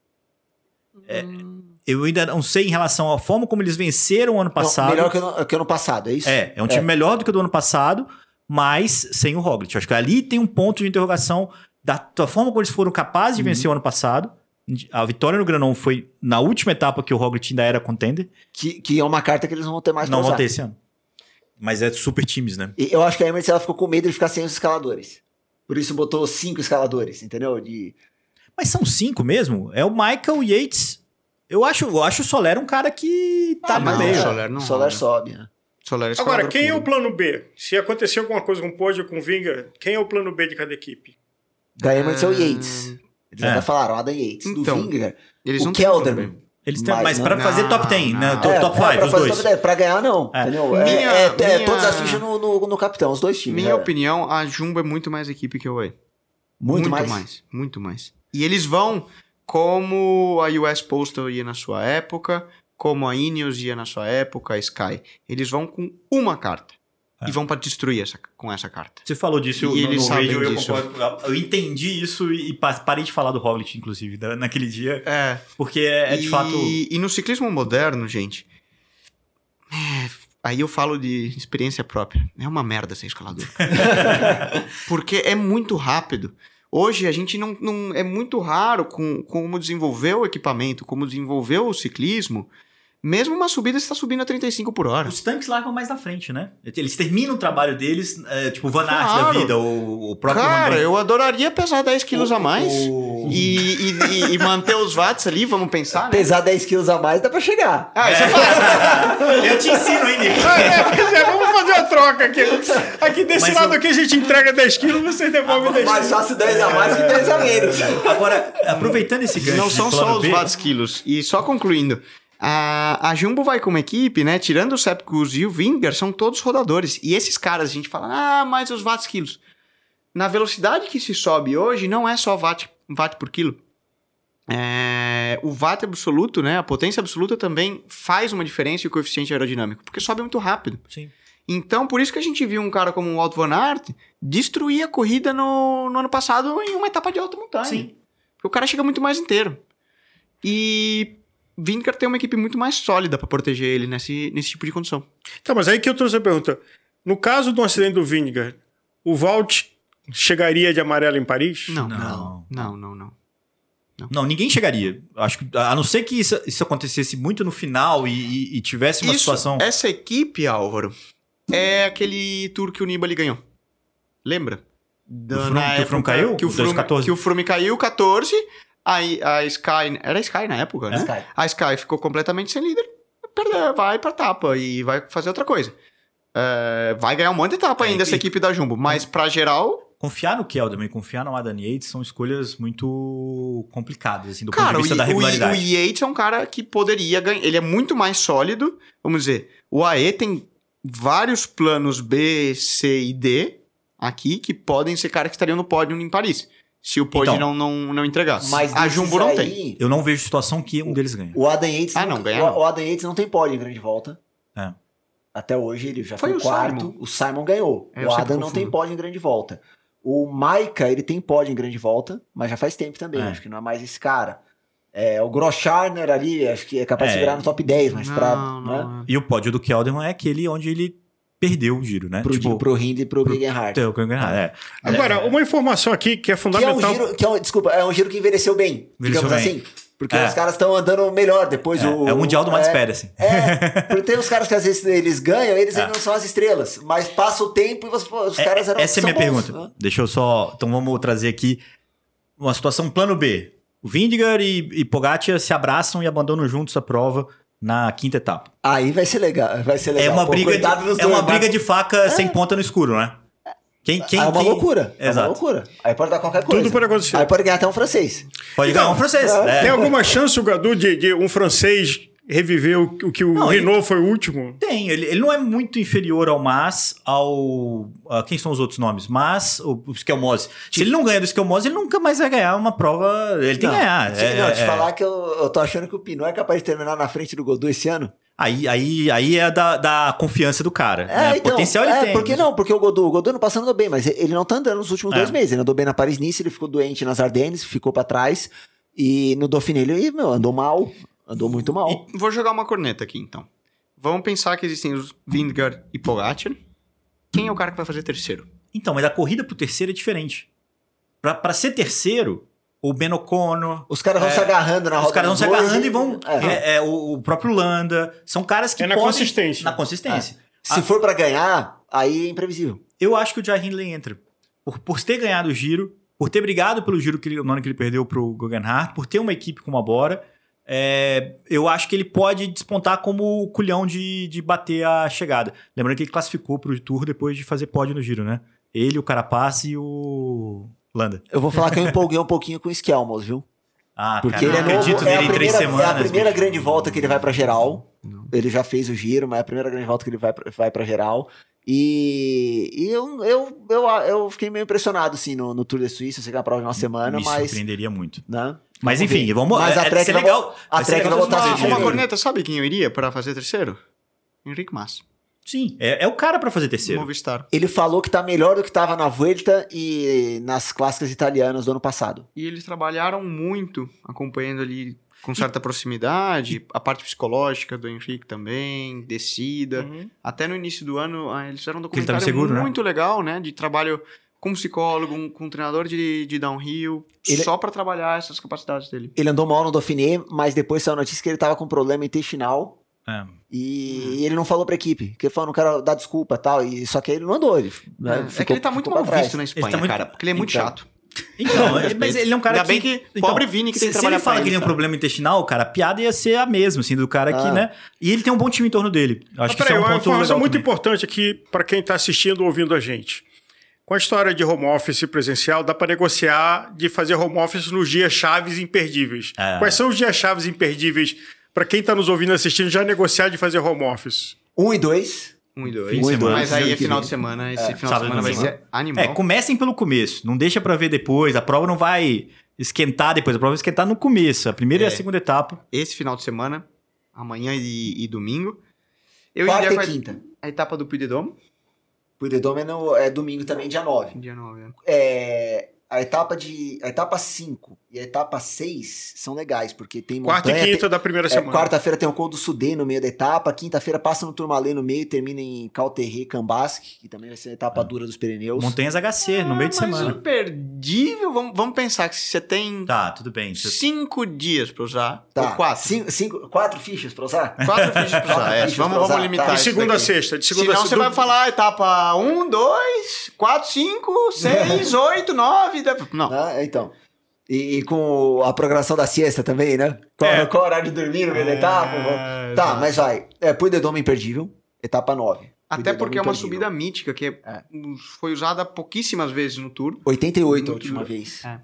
É, hum. eu ainda não sei em relação à forma como eles venceram o ano passado. Não, melhor que o, que ano passado, é isso? É, é um time é. melhor do que o do ano passado, mas sem o Roglic. Acho que ali tem um ponto de interrogação da, da forma como eles foram capazes de uhum. vencer o ano passado. A vitória no Granon foi na última etapa que o Roglic ainda era contender. Que, que é uma carta que eles não vão ter mais Não vão ter esse ano. Mas é super times, né? E eu acho que a Emirates ela ficou com medo de ficar sem os escaladores. Por isso botou cinco escaladores, entendeu? De mas são cinco mesmo? É o Michael Yates. Eu acho, eu acho o Soler um cara que tá ah, no meio. Soler não Soler sobe, né? Soler é Agora, quem puro. é o plano B? Se acontecer alguma coisa com o Pode ou com o Vinga, quem é o plano B de cada equipe? Da Emerson é... Yates. Eles é. já falaram, Adam Yates. Então, do Vinga, eles o não Kelderman. Eles têm, mas, mas para fazer top 10, né? Top, é, top 5, é, os dois. Top 10, pra ganhar, não. É. Entendeu? É, minha, é, é, minha... todas as fichas no, no, no, capitão, os dois times. Minha opinião, a Jumbo é muito mais equipe que o Way. Muito, muito mais? mais? Muito mais. E eles vão como a US Postal ia na sua época, como a Ineos ia na sua época, a Sky. Eles vão com uma carta. e vão para destruir essa, com essa carta. Você falou disso E no, eles no radio, eu, concordo. eu entendi isso e pa- parei de falar do Roglic, inclusive, naquele dia, É. porque é, é de e, fato... E no ciclismo moderno, gente. é, aí eu falo de experiência própria. É uma merda ser escalador. Porque é muito rápido. Hoje a gente não, não é muito raro com como desenvolveu o equipamento, como desenvolveu o ciclismo. Mesmo uma subida está subindo a 35 por hora. Os tanques largam mais na frente, né? Eles terminam o trabalho deles, é, tipo o Van Aert da Claro. vida, o, o próprio... Cara, eu adoraria pesar 10 quilos a mais. o- E, e, e- manter os watts ali, vamos pensar, né? Pesar 10 quilos a mais dá pra chegar. Ah, isso é fácil. Eu te ensino, hein, Nico? É, pois é, vamos fazer a troca aqui. Aqui desse Mas lado eu- aqui a gente entrega 10 quilos, vocês devolvem 10 Mais fácil 10 a mais que 10 a menos. Agora, aproveitando esse gancho Não são só os watts quilos. E só concluindo. A, a Jumbo vai como equipe, né? Tirando o Sepkus e o Vingar, são todos rodadores. E esses caras, a gente fala, ah, mas os watts quilos. Na velocidade que se sobe hoje, não é só watt, watt por quilo. É, o watt absoluto, né? A potência absoluta também faz uma diferença e o coeficiente aerodinâmico, porque sobe muito rápido. Sim. Então, por isso que a gente viu um cara como o Walt Van Aert destruir a corrida no, no ano passado em uma etapa de alta montanha. Sim. Porque o cara chega muito mais inteiro. E Vincar tem uma equipe muito mais sólida pra proteger ele nesse, nesse tipo de condição. Tá, mas aí que eu trouxe a pergunta. No caso do acidente do Vingegaard, o Valt chegaria de amarelo em Paris? Não, Não. não, não, não. não. Não, ninguém chegaria. Acho que, a não ser que isso, isso acontecesse muito no final e, e- e tivesse uma Isso, situação. Essa equipe, Álvaro, é aquele tour que o Nibali ganhou. Lembra? Da- na que o Froome caiu? Que o Froome, 2014? que o Froome caiu 14, aí a Sky... Era a Sky na época, né? Sky. A Sky ficou completamente sem líder, vai pra etapa e vai fazer outra coisa. É, vai ganhar um monte de etapa É, ainda essa e- equipe da Jumbo, mas pra geral, Confiar no Kelderman e confiar no Adam Yates são escolhas muito complicadas, assim, do cara, ponto de o, vista da o, o regularidade. Yates é um cara que poderia ganhar, ele é muito mais sólido, vamos dizer, o AE tem vários planos B, C e D aqui que podem ser caras que estariam no pódio em Paris, se o pódio Então, não, não, não entregasse. Mas a Jumbo não aí, tem. Eu não vejo situação que um deles ganha. O Adam Yates, Ah, não, ganha o, não. o Adam Yates não tem pódio em grande volta. É. Até hoje ele já Foi foi, o quarto. Simon. O Simon ganhou. É, eu o Adam não tem pódio em grande volta. O Maika, ele tem pódio em grande volta, mas já faz tempo também. É. Acho que não é mais esse cara. É, o Grosscharner ali, acho que é capaz É. de virar no top 10, mas pra, Não, né, não. E o pódio do Kelderman é aquele onde ele perdeu o giro, né? pro, tipo, pro Hindley e pro Gegenhardt. é, o Gegenhardt, é. Agora, uma informação aqui que é Que é um fundamental. giro, que é um, desculpa, é um giro que envelheceu bem, Envelheceu digamos bem. assim. Porque É. os caras estão andando melhor depois. É, o, é o mundial do Mads é, Pérez, assim. É, porque tem uns caras que às vezes eles ganham, eles É. ainda não são as estrelas. Mas passa o tempo e pô, os É, caras eram Essa é a minha bons, pergunta. né? Deixa eu só. Então vamos trazer aqui uma situação plano B. O Vindigar e, e Pogacar se abraçam e abandonam juntos a prova na quinta etapa. Aí vai ser legal. Vai ser legal. É uma Pô, briga, de, dos é dois, uma mas- briga de faca sem ponta no escuro, né? Quem, quem, é uma quem- loucura. É uma Exato. loucura. Aí pode dar qualquer coisa. Tudo pode acontecer. Aí pode ganhar até um francês. Pode ganhar um francês. é. é. Tem alguma chance, o Gadu, de, de um francês reviver o, o que o Não, ele- Renault foi o último? Tem, ele, ele não é muito inferior ao Mas, ao. a- quem são os outros nomes? Mas, o, o Skelmose. Se ele não ganha do Skelmose, ele nunca mais vai ganhar uma prova. Ele tem não, que ganhar. te- É- não, te é- falar que eu, eu tô achando que o Pinot é capaz de terminar na frente do Godot esse ano. Aí, aí, aí é da, da confiança do cara. né? então, Potencial ele é, tem. Por que não? Porque o Godot, o Godot no passado andou bem, mas ele não tá andando nos últimos É. dois meses. Ele andou bem na Paris-Nice, ele ficou doente nas Ardennes, ficou pra trás. E no Dauphiné ele, meu, andou mal. Andou muito mal. Vou jogar uma corneta aqui, então. Vamos pensar que existem os Vingegaard e Pogacar. Quem é o cara que vai fazer terceiro? Então, mas a corrida pro terceiro é diferente. Pra, pra ser terceiro, o Ben O'Connor. Os caras vão É, se agarrando na roda Os caras vão se agarrando e vão. É. É, é, o, o próprio Landa. São caras que. É na podem- consistência. Na consistência. Se for pra ganhar, aí é imprevisível. Eu acho que o Jai Hindley entra. Por, por ter ganhado o giro, por ter brigado pelo giro que ele, no ano que ele perdeu pro Guggenhardt, por ter uma equipe como a Bora, é, eu acho que ele pode despontar como o culhão de, de bater a chegada. Lembrando que ele classificou pro Tour depois de fazer pódio no giro, né? Ele, o Carapaz e o Landa. Eu vou falar que eu empolguei um pouquinho com o Skelmos, viu? Ah, Porque cara, ele é não novo, acredito é a, nele em três primeira, semanas. é a primeira bicho. grande volta que ele vai pra geral. Ele já fez o giro, mas é a primeira grande volta que ele vai pra, vai pra geral. E, e eu, eu, eu, eu fiquei meio impressionado, assim, no, no Tour de Suíça, sei que é uma prova de uma semana, Me mas... surpreenderia muito. Né? Mas Vamos enfim, ver. vamos. Mas é, a é, Trek ser vai legal. a vai legal vai ser Uma jogos- corneta, sabe quem eu iria pra fazer terceiro? Henrique Mas. Sim, é, é o cara para fazer terceiro. Movistar. Ele falou que tá melhor do que tava na Vuelta e nas clássicas italianas do ano passado. E eles trabalharam muito acompanhando ali com certa proximidade, a parte psicológica do Henrique também, descida. Uhum. Até no início do ano, ah, eles fizeram um documentário seguro, né? muito legal, né? De trabalho com psicólogo, um- com um treinador de, de downhill, Ele- só pra trabalhar essas capacidades dele. Ele andou mal no Dauphiné, mas depois saiu a notícia que ele tava com problema intestinal É. e ele não falou pra equipe. Que ele falou, não quero dar desculpa tal. E, só que ele não andou. Ele, né, É, é ficou- que ele tá muito mal trás. visto na Espanha, tá muito- cara, porque ele é muito Então. chato. Então, é- mas ele é um cara Ainda bem que pobre Vini que se, tem que se trabalhar ele fala que ele tem ele, um cara. problema intestinal, cara, a piada ia ser a mesma, assim, do cara que, Ah. né? E ele tem um bom time em torno dele. Acho Mas que isso peraí, é um uma ponto informação legal muito também. importante aqui para quem está assistindo ou ouvindo a gente. Com a história de home office presencial, dá para negociar de fazer home office nos dias chaves imperdíveis. É. Quais são os dias chaves imperdíveis para quem está nos ouvindo e assistindo já negociar de fazer home office? Um e dois. Um e dois. Fim de semana. Mas aí é final de semana. Esse final de sábado semana vai ser animal. É, comecem pelo começo. Não deixa pra ver depois. A prova não vai esquentar depois. A prova vai esquentar no começo. A primeira e a É. segunda etapa. Esse final de semana, amanhã e, e domingo. Eu Quarta iria e quinta. a etapa do Puy de Dôme. O Idedome é, no- é domingo também, dia 9. Dia 9. né? É, a etapa de a etapa 5 e a etapa 6 são legais, porque tem Quarta montanha, e quinta tem- da primeira é, semana. quarta-feira tem o Col do Sudê no meio da etapa, quinta-feira passa no Tourmalet no meio e termina em Calterré, Cambasque, que também vai ser a etapa dura dos Pirineus. Montanhas HC, no meio de Ah, mas semana. imperdível. Vamos, vamos pensar que se você tem Tá, tudo bem. Você- cinco dias pra usar, Tá, ou quatro. Cinco, cinco, quatro fichas pra usar? Quatro fichas pra usar. É, fichas vamos, pra vamos usar, limitar tá. De segunda a sexta. De segunda Senão a você vai falar etapa 1, 2, 4, 5, 6, 8, 9. Não. Ah, então. E, e com a programação da siesta também, né? Qual, É. qual horário de dormir no meio da etapa? É, Tá, mas vai. É, Puy de Dôme imperdível, etapa 9. Até porque é uma imperdível. subida mítica que é- É. foi usada pouquíssimas vezes no Tour. 88 a Muito última dura. vez. É.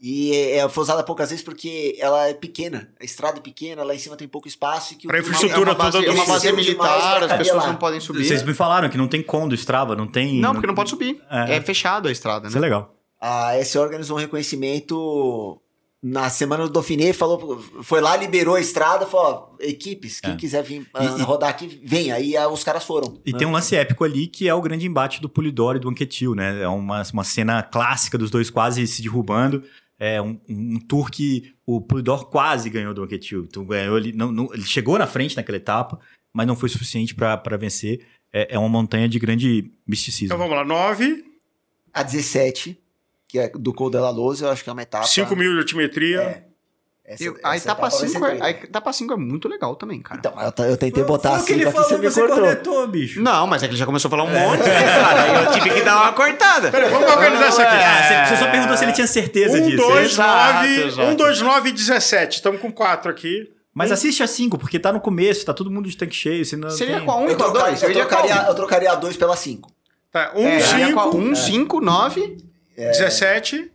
E é, é, foi usada poucas vezes porque ela é pequena. A estrada é pequena, lá em cima tem pouco espaço. E que Pra infraestrutura é uma base, toda é uma base militar, as pessoas lá. não podem subir. Vocês me falaram que não tem com do Strava, não tem. Não, porque não pode subir. É. É, fechado a estrada, Isso é né? legal. A S organizou um reconhecimento na semana do Dauphiné, falou, foi lá, liberou a estrada, falou, ó, equipes, quem É. quiser vir e- rodar aqui, vem. Aí ah, os caras foram. E né? tem um lance épico ali que é o grande embate do Polidoro e do Anquetil, né? É uma, uma cena clássica dos dois quase se derrubando. É um, um tour que o Polidor quase ganhou do Anquetil. Então, ganhou, ele, não, não- ele chegou na frente naquela etapa, mas não foi suficiente para vencer. É, é uma montanha de grande misticismo. Então vamos lá, 9, A 17, que é do Col de la Loze, eu acho que é uma etapa... 5 mil de altimetria. É. Essa- Eu- a essa etapa vai ser 5 é, a etapa 5 é muito legal também, cara. Então, eu, eu tentei botar o que assim ele que você falou, me você cortou. cornetou, bicho. Não, mas é que ele já começou a falar um monte, né, cara? Aí eu tive que dar uma cortada. Peraí, vamos organizar essa aqui. Ah, você, você só perguntou se ele tinha certeza 1, disso. 2, Exato, 9, exato. 1, 2, 9 e 17. Estamos com 4 aqui. Mas assiste a 5, porque tá no começo, tá todo mundo de tanque cheio. Você não Seria tem... com a 1 e Eu, com a trocaria, 2? eu, trocaria, 1. eu trocaria a 2 pela 5. Tá, 1, É, eu iria com a 5, 1, 5, 9. 17.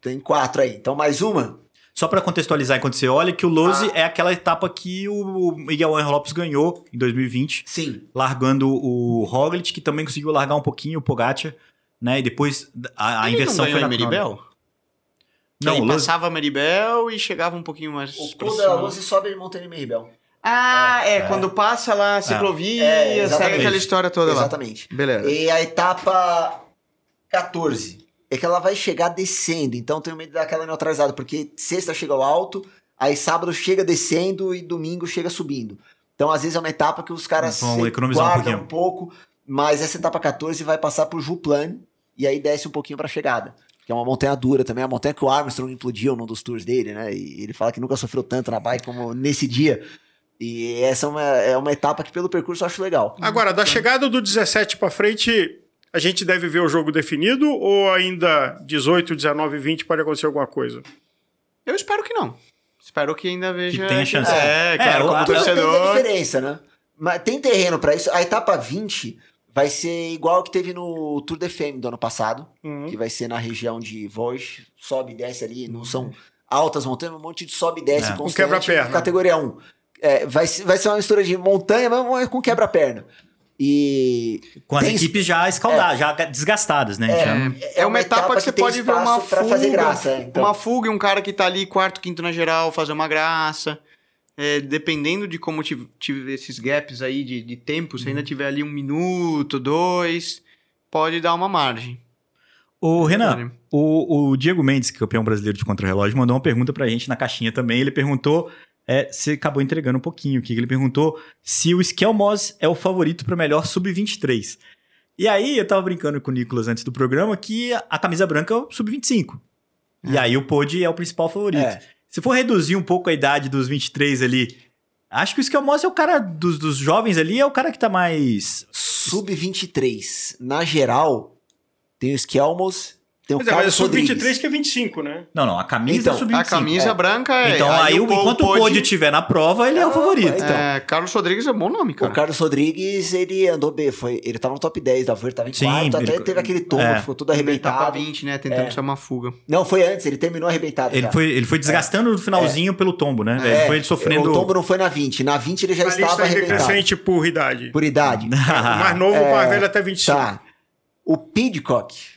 Tem 4 aí. Então, mais uma. Só pra contextualizar enquanto você olha, que o Lose é aquela etapa que o Miguel Angel Lopes ganhou em 2020, Sim. largando o Roglic, que também conseguiu largar um pouquinho o Pogacar, né? E depois a, a inversão não foi na em Meribel? Não, ele Lose- passava Meribel e chegava um pouquinho mais O de cima. la Loze sobe em Montanha Meribel. Ah, é, quando passa lá a ciclovia, É, exatamente. segue aquela história toda lá. Exatamente. Beleza. E a etapa 14 é que ela vai chegar descendo, então tenho medo daquela neutralizada, porque sexta chega ao alto, aí sábado chega descendo e domingo chega subindo. Então, às vezes é uma etapa que os caras economizar um guardam pouquinho. um pouco, mas essa etapa 14 vai passar por Juplan e aí desce um pouquinho pra chegada. Que é uma montanha dura também, a montanha que o Armstrong implodiu num dos tours dele, né? E ele fala que nunca sofreu tanto na bike como nesse dia. E essa é uma, é uma etapa que, pelo percurso, eu acho legal. Agora, da chegada do 17 pra frente, a gente deve ver o jogo definido ou ainda 18, 19 e 20 pode acontecer alguma coisa? Eu espero que não. Espero que ainda veja. tenha chance. É, É, claro, o- como torcedor. diferença, né? Mas tem terreno pra isso. A etapa 20 vai ser igual que teve no Tour de Femme do ano passado, Uhum. que vai ser na região de Vosges, sobe e desce ali, não são altas montanhas, um monte de sobe e desce É. constante, quebra-perna. categoria 1. É, vai, ser- vai ser uma mistura de montanha, mas com quebra-perna. E Com as equipes já escaldadas, já desgastadas, né? Já- é, É uma etapa que você pode ver uma fuga, fazer graça. é, então. uma fuga e um cara que tá ali quarto, quinto na geral, fazer uma graça. é, dependendo de como tiver esses gaps aí de, de tempo, se ainda uhum. tiver ali um minuto, dois, pode dar uma margem. O Renan, o, o, Diego Mendes, campeão brasileiro de contrarrelógio, mandou uma pergunta pra gente na caixinha também. Ele perguntou, é, você acabou entregando um pouquinho aqui, ele perguntou se o Skelmos é o favorito para melhor sub-23. E aí eu tava brincando com o Nicolas antes do programa que a camisa branca é o sub-25. É. E aí o Pod é o principal favorito. É. Se for reduzir um pouco a idade dos 23 ali, acho que o Skelmos é o cara dos, dos jovens ali, é o cara que tá mais... Sub-23, na geral, tem o Skelmos, tem o mas Carlos é, mas é sub-23 que é 25, né? Não, não, a camisa então, é sub-25. A camisa é. branca é... Então aí, aí o, enquanto o Pod estiver na prova, ele é, é o favorito. Então. É, Carlos Rodrigues é bom nome, cara. O Carlos Rodrigues, ele andou bem, foi, ele tava no top 10 da Volta, tava em Sim, quarto, ele... até teve aquele tombo, é. ficou tudo arrebentado. Ele 20, né, tentando é. uma fuga. Não, foi antes, ele terminou arrebentado. Ele, foi, ele foi desgastando no finalzinho pelo tombo, né? Ele foi sofrendo... O tombo não foi na 20, na 20 ele já a estava arrebentado. crescente por idade. Por idade. mais novo, mais velho até 25. Tá. O Pidcock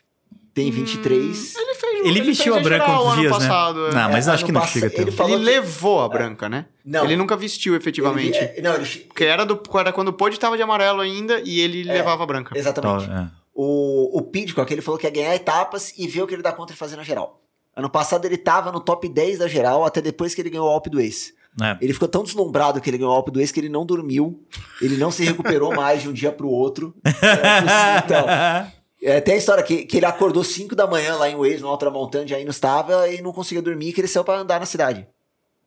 tem 23. Hum, ele fez Ele, ele vestiu a branca uns dias, né? Passado, né? Não, mas é, acho que não chega ele, ele levou a branca, né? Não. Ele nunca vestiu efetivamente. Ele, não, ele... Porque era, do, era quando o Pod estava de amarelo ainda e ele é, levava a branca. Exatamente. é. O, o Pidcock, ele falou que ia ganhar etapas e ver o que ele dá conta de fazer na geral. Ano passado ele tava no top 10 da geral, até depois que ele ganhou o Alpe do Ace. É. Ele ficou tão deslumbrado que ele ganhou o Alpe do Ace que ele não dormiu. Ele não se recuperou mais de um dia pro outro. É, então, é, tem a história que, que ele acordou 5 da manhã lá em Waze, no Alta Montanha, aí não estava e não conseguia dormir, que ele saiu para andar na cidade.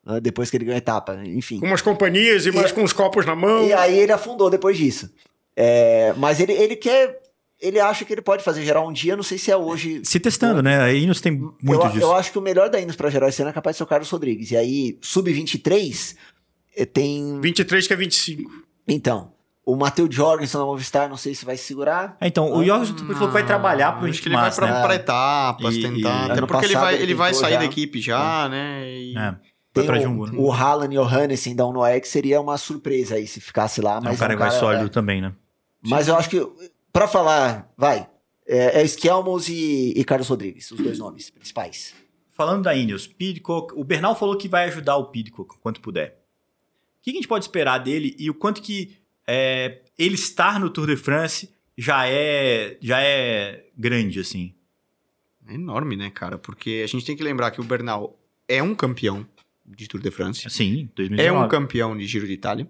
Né, depois que ele ganhou a etapa, enfim. Com umas companhias e, mais com os copos na mão. E aí ele afundou depois disso. É, mas ele, ele quer. Ele acha que ele pode fazer geral um dia, não sei se é hoje. Se testando, né? A Inos tem muito eu, disso. Eu acho que o melhor da Inos para geral esse ano é capaz de ser o Carlos Rodrigues. E aí, sub-23 eh, tem. 23 que é 25. Então. O Matheus Jorgensen na Movistar, não sei se vai segurar. É, então, o Jorgensen falou que vai trabalhar pro Acho que ele vai pra, né? pra etapas, e, tentar. E, até porque ele vai, ele vai sair já. da equipe já, é. né? E... É. Tem o, Jumbo, né? o Haaland Johannessen da Unoex seria uma surpresa aí se ficasse lá. Mas é um cara, é um cara sólido é... também, né? Mas Sim. eu acho que, pra falar, vai, é, é Skelmos e, e Carlos Rodrigues, os dois nomes principais. Falando da Ineos, Pidcock, o Bernal falou que vai ajudar o Pidcock quanto puder. O que a gente pode esperar dele e o quanto que é, ele estar no Tour de France já é, já é grande, assim. É enorme, né, cara? Porque a gente tem que lembrar que o Bernal é um campeão de Tour de France. Sim, 2019. É um campeão de Giro de Itália.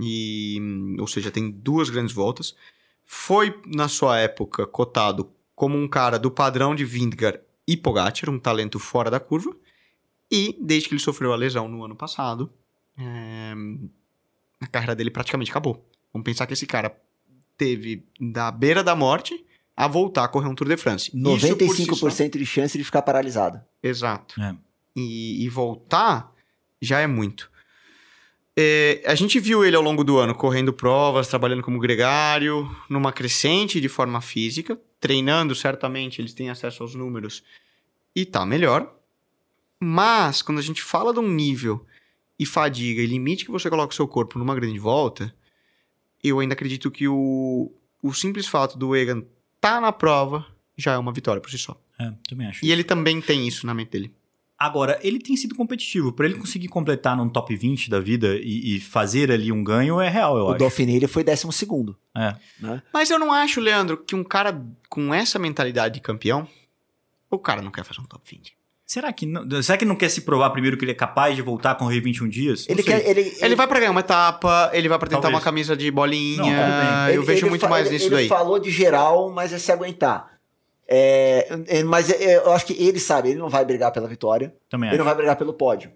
E, ou seja, tem duas grandes voltas. Foi, na sua época, cotado como um cara do padrão de Vindgar e Pogacar, um talento fora da curva. E, desde que ele sofreu a lesão no ano passado, é, a carreira dele praticamente acabou. Vamos pensar que esse cara teve da beira da morte a voltar a correr um Tour de France. 95% si de chance de ficar paralisado. Exato. É. E, e, voltar já é muito. É, a gente viu ele ao longo do ano correndo provas, trabalhando como gregário, numa crescente de forma física, treinando certamente, eles têm acesso aos números e tá melhor. Mas quando a gente fala de um nível e fadiga e limite que você coloca o seu corpo numa grande volta, eu ainda acredito que o, o simples fato do Egan tá na prova já é uma vitória por si só. É, também acho. E ele também tem isso na mente dele. Agora, ele tem sido competitivo. Para ele conseguir completar num top 20 da vida e, e, fazer ali um ganho é real, eu o acho. O Dauphiné ele foi 12 segundo. É. Né? Mas eu não acho, Leandro, que um cara com essa mentalidade de campeão, o cara não quer fazer um top 20. Será que não, será que não quer se provar primeiro que ele é capaz de voltar a correr 21 dias? Ele, quer, ele, ele, ele, vai para ganhar uma etapa, ele vai para tentar Talvez. uma camisa de bolinha. Não, eu vejo muito mais nisso daí. Ele falou de geral, mas é se aguentar. É, é, mas é, eu acho que ele sabe, ele não vai brigar pela vitória. Também ele acho. não vai brigar pelo pódio.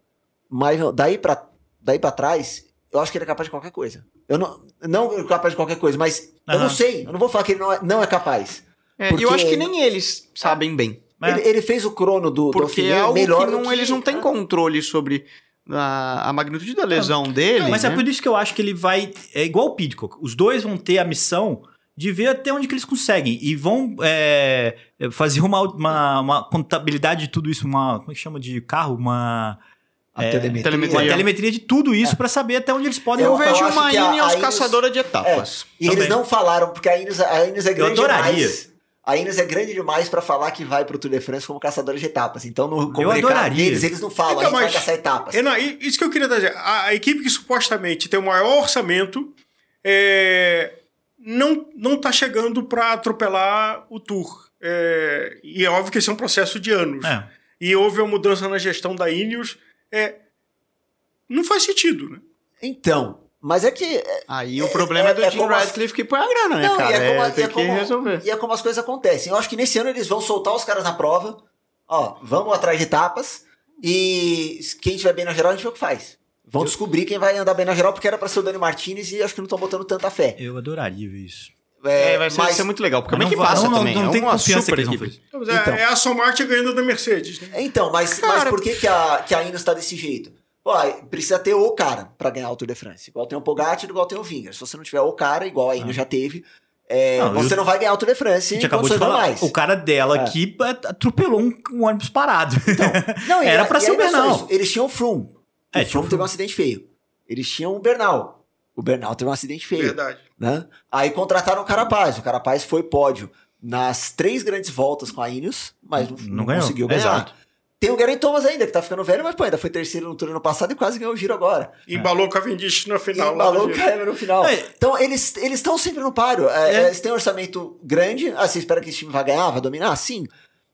Mas daí para daí pra trás, eu acho que ele é capaz de qualquer coisa. Eu não, não capaz de qualquer coisa, mas uhum. eu não sei. Eu não vou falar que ele não é, não é capaz. É, eu acho que nem eles sabem bem. É. Ele, ele, fez o crono do Porque do é algo melhor que, não, que eles não têm controle sobre a, a magnitude da lesão não, dele. Não, mas é né? é por isso que eu acho que ele vai. É igual o Pidcock. Os dois vão ter a missão de ver até onde que eles conseguem. E vão é, fazer uma, uma, uma, contabilidade de tudo isso, uma. Como é que chama de carro? Uma. É, telemetria. telemetria. Uma telemetria de tudo isso é. para saber até onde eles podem Eu vejo uma Ineos caçadora de etapas. É. E Também. eles não falaram, porque a Ineos, a Ineos é grande eu adoraria. demais. A Ineos é grande demais para falar que vai pro Tour de France como caçadora de etapas. Então, no comunicado deles, eles não falam, então, a gente vai caçar etapas. É, isso que eu queria dizer. A, a, equipe que supostamente tem o maior orçamento é, não, não tá chegando para atropelar o Tour. É, e é óbvio que esse é um processo de anos. É. E houve uma mudança na gestão da Ineos. É, não faz sentido, né? Então, mas é que. É, Aí é, o problema é, é do é Jim Radcliffe as... que põe a grana, né, Não, cara? É, como, é, tem é que como, resolver. E é como as coisas acontecem. Eu acho que nesse ano eles vão soltar os caras na prova. Ó, vamos atrás de etapas. E quem estiver bem na geral, a gente vê o que faz. Vão eu... descobrir quem vai andar bem na geral, porque era pra ser o Dani Martinez e acho que não estão botando tanta fé. Eu adoraria ver isso. É, vai ser, mas... ser muito legal, porque como é que passa não, também? Não, não, não tem confiança que equipe. Então, é, a Aston Martin ganhando da Mercedes. Né? Então, mas, mas por que, que a, que a Ineos está desse jeito? Pô, precisa ter o cara para ganhar o Tour de France. Igual tem o Pogacar, igual tem o Vingar. Se você não tiver o cara, igual a Ina ah. já teve, é, não, você eu... não vai ganhar o Tour de France a gente acabou de falar, mais. O cara dela é. aqui atropelou um, um, ônibus parado. Então, não, Era para ser o Bernal. Eles tinham o Froome. É, o Froome teve um acidente feio. Eles tinham o Bernal. O Bernal teve um acidente feio. Verdade. Né? Aí contrataram o Carapaz. O Carapaz foi pódio nas três grandes voltas com a Ineos, mas não, não, não conseguiu ganhar. Exato. Tem o Garen Thomas ainda, que tá ficando velho, mas pô, ainda foi terceiro no turno ano passado e quase ganhou o giro agora. Embalou com a Cavendish no final. Embalou com a Cavendish no final. É. Então, eles estão sempre no páreo. É, é. Eles têm um orçamento grande. Ah, você espera que esse time vai ganhar, vai dominar? Sim.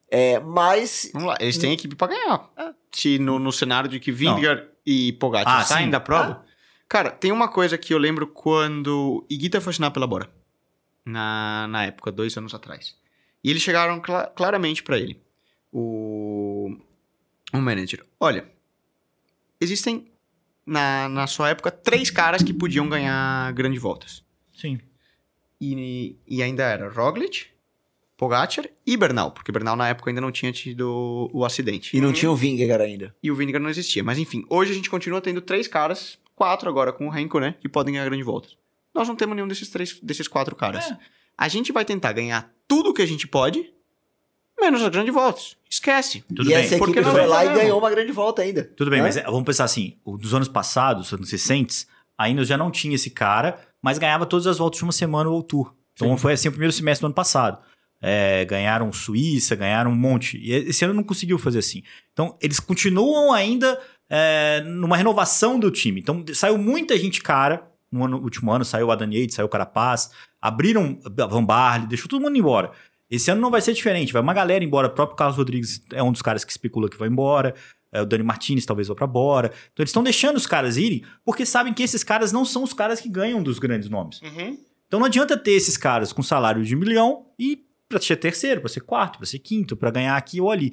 É, mas... Vamos lá, eles têm equipe pra ganhar. É. Se no, no cenário de que Vingegaard e Pogacar ah, saem sim. da prova... Ah. Cara, tem uma coisa que eu lembro quando Iguita foi assinar pela Bora. Na, na época, dois anos atrás. E eles chegaram cl claramente para ele. O manager. Olha, existem na, na sua época três caras que podiam ganhar grandes voltas. Sim. E, e ainda era Roglic, Pogacar e Bernal, porque Bernal na época ainda não tinha tido o acidente. E não tinha o Vingegaard ainda. E o Vingegaard não existia. Mas enfim, hoje a gente continua tendo três caras, quatro agora com o Renko, né, que podem ganhar grandes voltas. Nós não temos nenhum desses três, desses quatro caras. É. A gente vai tentar ganhar tudo que a gente pode menos as grandes voltas. Esquece. Tudo e bem. essa equipe foi lá e ganhou uma grande volta ainda. Tudo bem, é? mas vamos pensar assim, dos anos passados, anos recentes, a Ineos já não tinha esse cara, mas ganhava todas as voltas de uma semana ou tour. Então Sim. foi assim o primeiro semestre do ano passado. É, ganharam Suíça, ganharam um monte. E esse ano não conseguiu fazer assim. Então, eles continuam ainda é, numa renovação do time. Então, saiu muita gente cara. No ano, último ano saiu o Adam Yates, saiu o Carapaz, abriram Van Barley, deixou todo mundo embora. Esse ano não vai ser diferente, vai uma galera embora. O próprio Carlos Rodrigues é um dos caras que especula que vai embora. É, o Dani Martinez talvez vá para embora. Então eles estão deixando os caras irem porque sabem que esses caras não são os caras que ganham dos grandes nomes. Uhum. Então não adianta ter esses caras com salário de milhão e para ser terceiro, para ser quarto, para ser quinto, para ganhar aqui ou ali.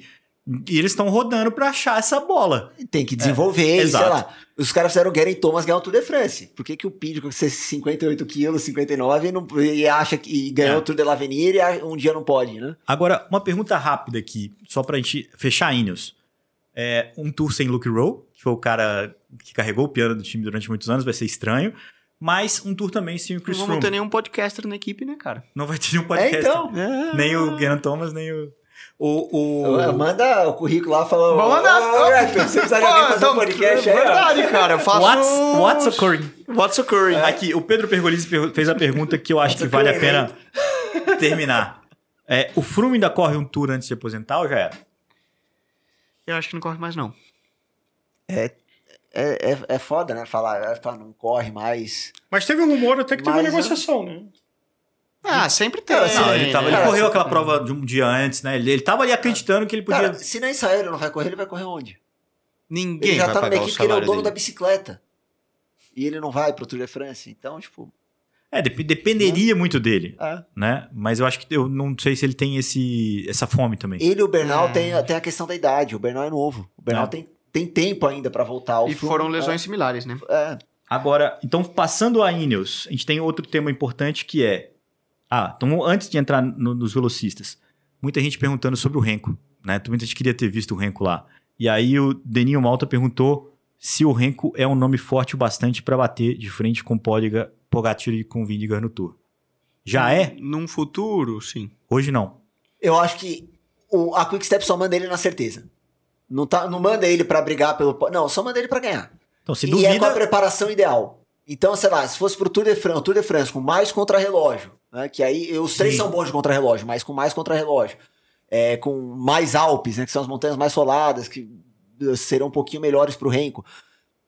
E eles estão rodando para achar essa bola. Tem que desenvolver, é, sei lá. Os caras fizeram o Garen Thomas ganhar o Tour de France. Por que, que o Pinto com 58 quilos, 59, e, não, e acha que ganhou é. o Tour de l'Avenir e um dia não pode, né? Agora, uma pergunta rápida aqui, só pra gente fechar a Ineos. É, um tour sem Luke Rowe, que foi o cara que carregou o piano do time durante muitos anos, vai ser estranho. Mas um tour também sem o Chris Não vamos ter nenhum podcaster na equipe, né, cara? Não vai ter nenhum podcaster. É, então. Nem o Garen Thomas, nem o... O, o... Manda o currículo lá falando. Manda! Oh, você precisa de alguém fazer então, um podcast é verdade, cara. Eu faço. What's, what's occurring? What's occurring? É. Aqui, o Pedro Pergolisi fez a pergunta que eu acho what's que vale a pena terminar. É, o Froome ainda corre um tour antes de aposentar ou já era? Eu acho que não corre mais, não. É, é, é, é foda, né? Falar, falar não corre mais. Mas teve um rumor até que teve uma negociação, né? Ah, sempre tem. não, ele, tava, ele correu aquela prova de um dia antes, né? Ele, ele tava ali acreditando que ele podia. Cara, se na Israel ele não vai correr, ele vai correr onde? Ninguém ele já vai tá numa equipe que ele é o dono dele. da bicicleta. E ele não vai pro Tour de France. Então, tipo. É, dep dependeria muito dele, é. né? Mas eu acho que eu não sei se ele tem esse, essa fome também. Ele e o Bernal é. tem, tem a questão da idade. O Bernal é novo. O Bernal é. tem, tem tempo ainda para voltar ao E foram lesões similares, né? É. Agora, então, passando a Ineos, a gente tem outro tema importante que é ah, então antes de entrar no, nos velocistas, muita gente perguntando sobre o Renko, né? Muita gente queria ter visto o Renko lá. E aí o Deninho Malta perguntou se o Renko é um nome forte o bastante para bater de frente com Pódiga, Pogacar e com Vindigar no Tour. Já é? Num futuro, sim. Hoje não. Eu acho que o, a Quickstep só manda ele na certeza. Não, tá, não manda ele para brigar pelo... Não, só manda ele para ganhar. Então, se duvida... E é com a preparação ideal. Então, sei lá, se fosse pro Tour de France, o Tour de France com mais contra-relógio, né? Que aí os três são bons de contra-relógio, mas com mais contra-relógio. É, com mais Alpes, né? Que são as montanhas mais soladas, que serão um pouquinho melhores pro Renko.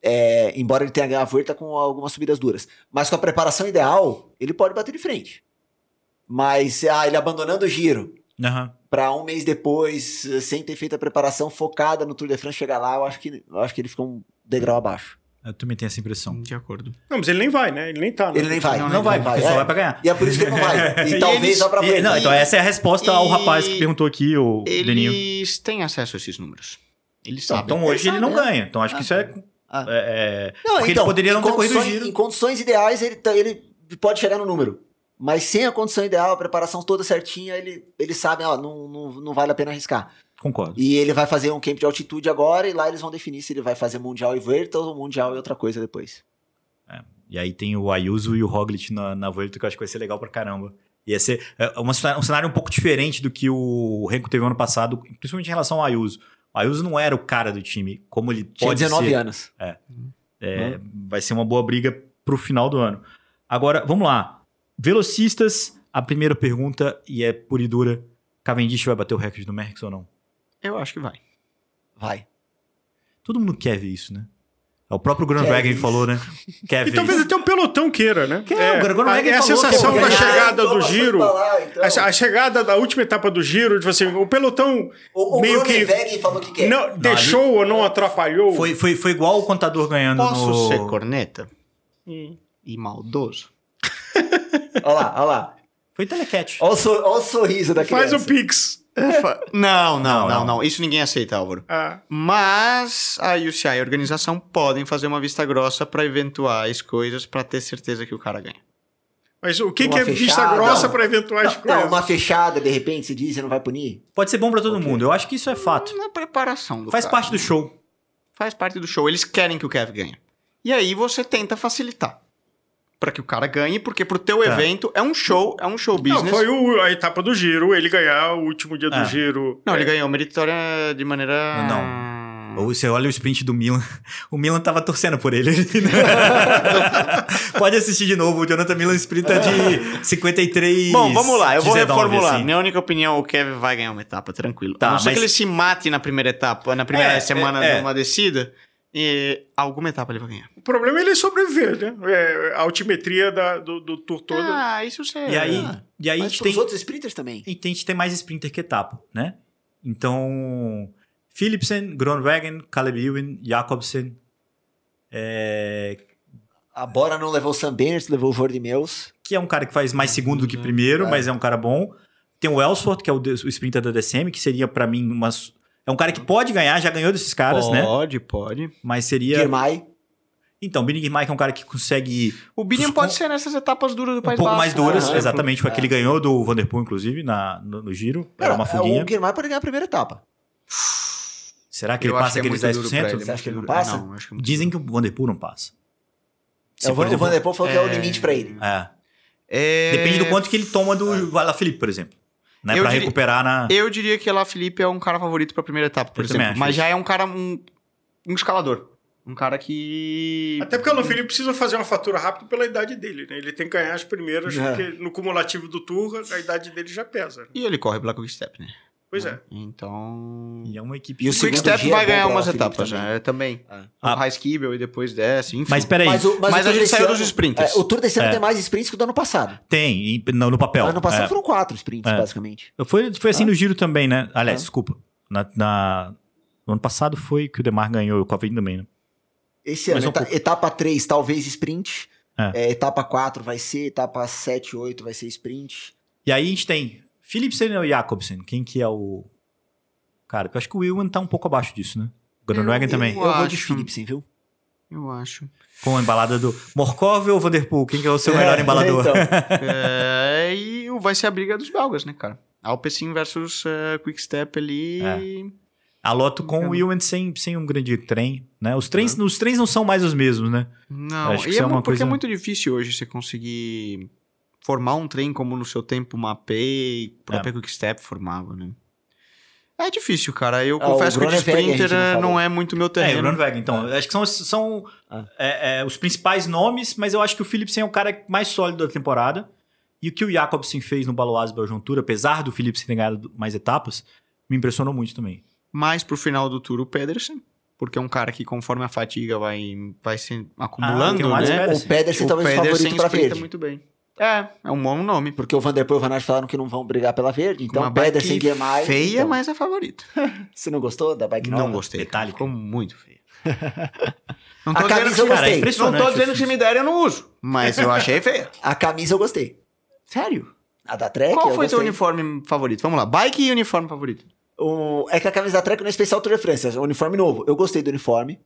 É, embora ele tenha ganho a Vuelta com algumas subidas duras. Mas com a preparação ideal, ele pode bater de frente. Mas, ah, ele abandonando o giro, Aham. para um mês depois, sem ter feito a preparação focada no Tour de France, chegar lá, eu acho que, eu acho que ele ficou um degrau abaixo. Eu também tenho essa impressão. De acordo. Não, mas ele nem vai, né? Ele nem tá. Né? Ele nem vai. Não, não vai, ele porque só é. vai pra ganhar. E é por isso que ele não vai. E, E talvez eles- só pra frente. não, então essa é a resposta ao e- rapaz que perguntou aqui, o Deninho. Eles têm acesso a esses números. Eles Então, sabem. então hoje ele não sabe, ganha. Então acho que isso é. Ah. é- é- Não, porque então, ele poderia não em ter corrido o giro. Em condições ideais, ele, tá- ele pode chegar no número. Mas sem a condição ideal, a preparação toda certinha, ele, ele sabe, ó, não, não, não vale a pena arriscar. Concordo. E ele vai fazer um camp de altitude agora, e lá eles vão definir se ele vai fazer Mundial e Vuelta ou Mundial e outra coisa depois. E aí tem o Ayuso e o Roglic na, na Vuelta, que eu acho que vai ser legal pra caramba. Ia ser é, uma cena- um cenário um pouco diferente do que o Renko teve ano passado, principalmente em relação ao Ayuso. O Ayuso não era o cara do time, como ele Tinha pode 19 ser. anos. É, Vai ser uma boa briga pro final do ano. Agora, vamos lá. Velocistas, a primeira pergunta, e é pura e dura. Cavendish vai bater o recorde do Merckx ou não? Eu acho que vai. Vai. Todo mundo quer ver isso, né? É O próprio Grand Quer Dragon falou, né? Quer E ver talvez isso. até o pelotão queira, né? Quer, é, o a, Maggi é a falou sensação da chegada do giro. lá, então. A, a chegada da última etapa do giro, tipo assim, o pelotão O, o meio que falou que quer. não, deixou ou não atrapalhou. Foi, foi, foi igual o contador ganhando Posso no... ser corneta Hum. e maldoso? Olha lá, olha lá. Foi telecat. Olha o, sor- olha o sorriso da Faz o Pix. Não, não, Não, não, não. não, Isso ninguém aceita, Álvaro. Ah, Mas a UCI e a organização podem fazer uma vista grossa para eventuais coisas para ter certeza que o cara ganha. mas o que, que é vista grossa Não. para eventuais Não, coisas? uma fechada, de repente, se diz e não vai punir. Pode ser bom pra todo mundo. Eu acho que isso é fato. Na preparação do Faz cara. parte do show. Faz parte do show. Eles querem que o Kev ganhe. E aí você tenta facilitar para que o cara ganhe, porque pro teu Tá. evento é um show, é um show business. Não, foi o- a etapa do giro, ele ganhar o último dia do Ah. giro. Não, ele É. ganhou meritória de maneira. Não. Ou você olha o sprint do Milan. O Milan tava torcendo por ele. Pode assistir de novo. O Jonathan Milan sprinta de 53. Bom, vamos lá, eu vou 19, reformular. assim. Minha única opinião, o Kevin vai ganhar uma etapa, tranquilo. Tá, a não ser mas- que ele se mate na primeira etapa, na primeira É, semana é, é. de uma descida, e alguma etapa ele vai ganhar. O problema é ele sobreviver, né? É, a altimetria da- do, do tour todo. Ah, isso você... E aí, Ah, e aí Mas gente os tem. outros sprinters também. E a gente tem mais sprinter que etapa, né? Então. Philipsen, Gronwagen, Caleb Ewan, Jacobsen. É, A Bora não levou o Sam Bennett, levou o Jordi Meus. que é um cara que faz mais segundo do que primeiro, É. mas é um cara bom. Tem o Ellsworth, que é o, o sprinter da DCM, que seria pra mim uma. É um cara que pode ganhar, já ganhou desses caras, né? Pode, pode. Mas seria. Girmay. Então, o Binning Mike é um cara que consegue O Os pode com- ser nessas etapas duras do um País pouco Basco, mais duras, né? exatamente. Foi É. que ele ganhou do Vanderpool, inclusive, na, no, no giro. Era uma Cara, fuguinha. O Girmay pode ganhar a primeira etapa. Será que ele Eu acho passa que é aqueles muito duro pra 10%? ele, Você acha que ele não passa? Não, acho que é muito Dizem que o Vanderpool não passa. Se, É, o por Van- o exemplo- Van der Poel falou que é o É. limite pra ele. É. É... Depende do quanto que ele toma do Vala Felipe, por exemplo. Né? Eu Pra diria- recuperar na. Eu diria que lá Felipe é um cara favorito pra primeira etapa, por Eu exemplo. Mas já é um cara, um, um escalador. Um cara que... Até porque o Alan Felipe precisa fazer uma fatura rápida pela idade dele, né? Ele tem que ganhar as primeiras, É. porque no cumulativo do tour, a idade dele já pesa. né? E ele corre pela Quick Step, né? Pois é. Então... E é uma equipe. E o O Quick Step vai é bom ganhar umas etapas também. já, é, também. É. Ah. O High Skibble e depois desce, enfim. Mas peraí, Mas, o, mas, Mas o a gente saiu ano- dos sprinters. é, o Tour desse ano É. tem mais sprints que o do ano passado. tem, em- no, no papel. ano passado É. foram quatro sprints, É. basicamente. Foi, foi assim Ah. no giro também, né? Aliás, Ah. desculpa. Na, na- no ano passado foi que o Demar ganhou, o Covid também, né? Esse Mas ano, um eta- pouco. etapa 3, talvez sprint. É. É, etapa 4 vai ser, etapa 7, 8 vai ser sprint. E aí a gente tem Philipsen ou Jacobsen? Quem que é o. Cara, eu acho que o Wilman tá um pouco abaixo disso, né? O Groenwegen Eu- também. Eu vou de. Philipsen, viu? Eu acho. Com a embalada do Morkov ou Vanderpool? Quem que é o seu melhor É, embalador? então. é, e o- vai ser a briga dos belgas, né, cara? Alpecin versus eh, Quick Step ali. É. A Loto com o. Wilman sem, sem um grande trem, né? Os trens, os trens não são mais os mesmos, né? Não, Acho que e é, é uma porque coisa- é muito difícil hoje você conseguir formar um trem como no seu tempo Mapei, própria É. Quick Step formava, né? É difícil, cara. Eu ah, confesso que o Sprinter não, não, é muito meu terreno. É, o Groenewegen, então. Ah. Acho que são, são ah. é, é, os principais nomes, mas eu acho que o Philipsen é o cara mais sólido da temporada. E o que o Jacobsen fez no Baloise Belgian Tour, apesar do Philipsen ter ganhado mais etapas, me impressionou muito também. Mais pro final do Tour o Pedersen, porque é um cara que conforme a fatiga vai, vai se acumulando, ah, né? O Pedersen talvez o Pedersen favorito pra verde. muito bem. É, é um bom nome. Porque o Vanderpool e o Van Aert falaram que não vão brigar pela verde. Então, o Pedersen e mais. Feia, então... mas é favorito. Você não gostou da bike nova? Não gostei. Detalhe. Ficou muito feio. não tô a camisa eu gostei. Cara, é não tô dizendo que se me derem eu não uso. Mas eu achei feia. A camisa eu gostei. Sério? A da Trek? Qual foi seu uniforme favorito? Vamos lá. Bike e uniforme favorito. O... É que a camisa da Trek não é especial Tour de France. É um uniforme novo. Eu gostei do uniforme.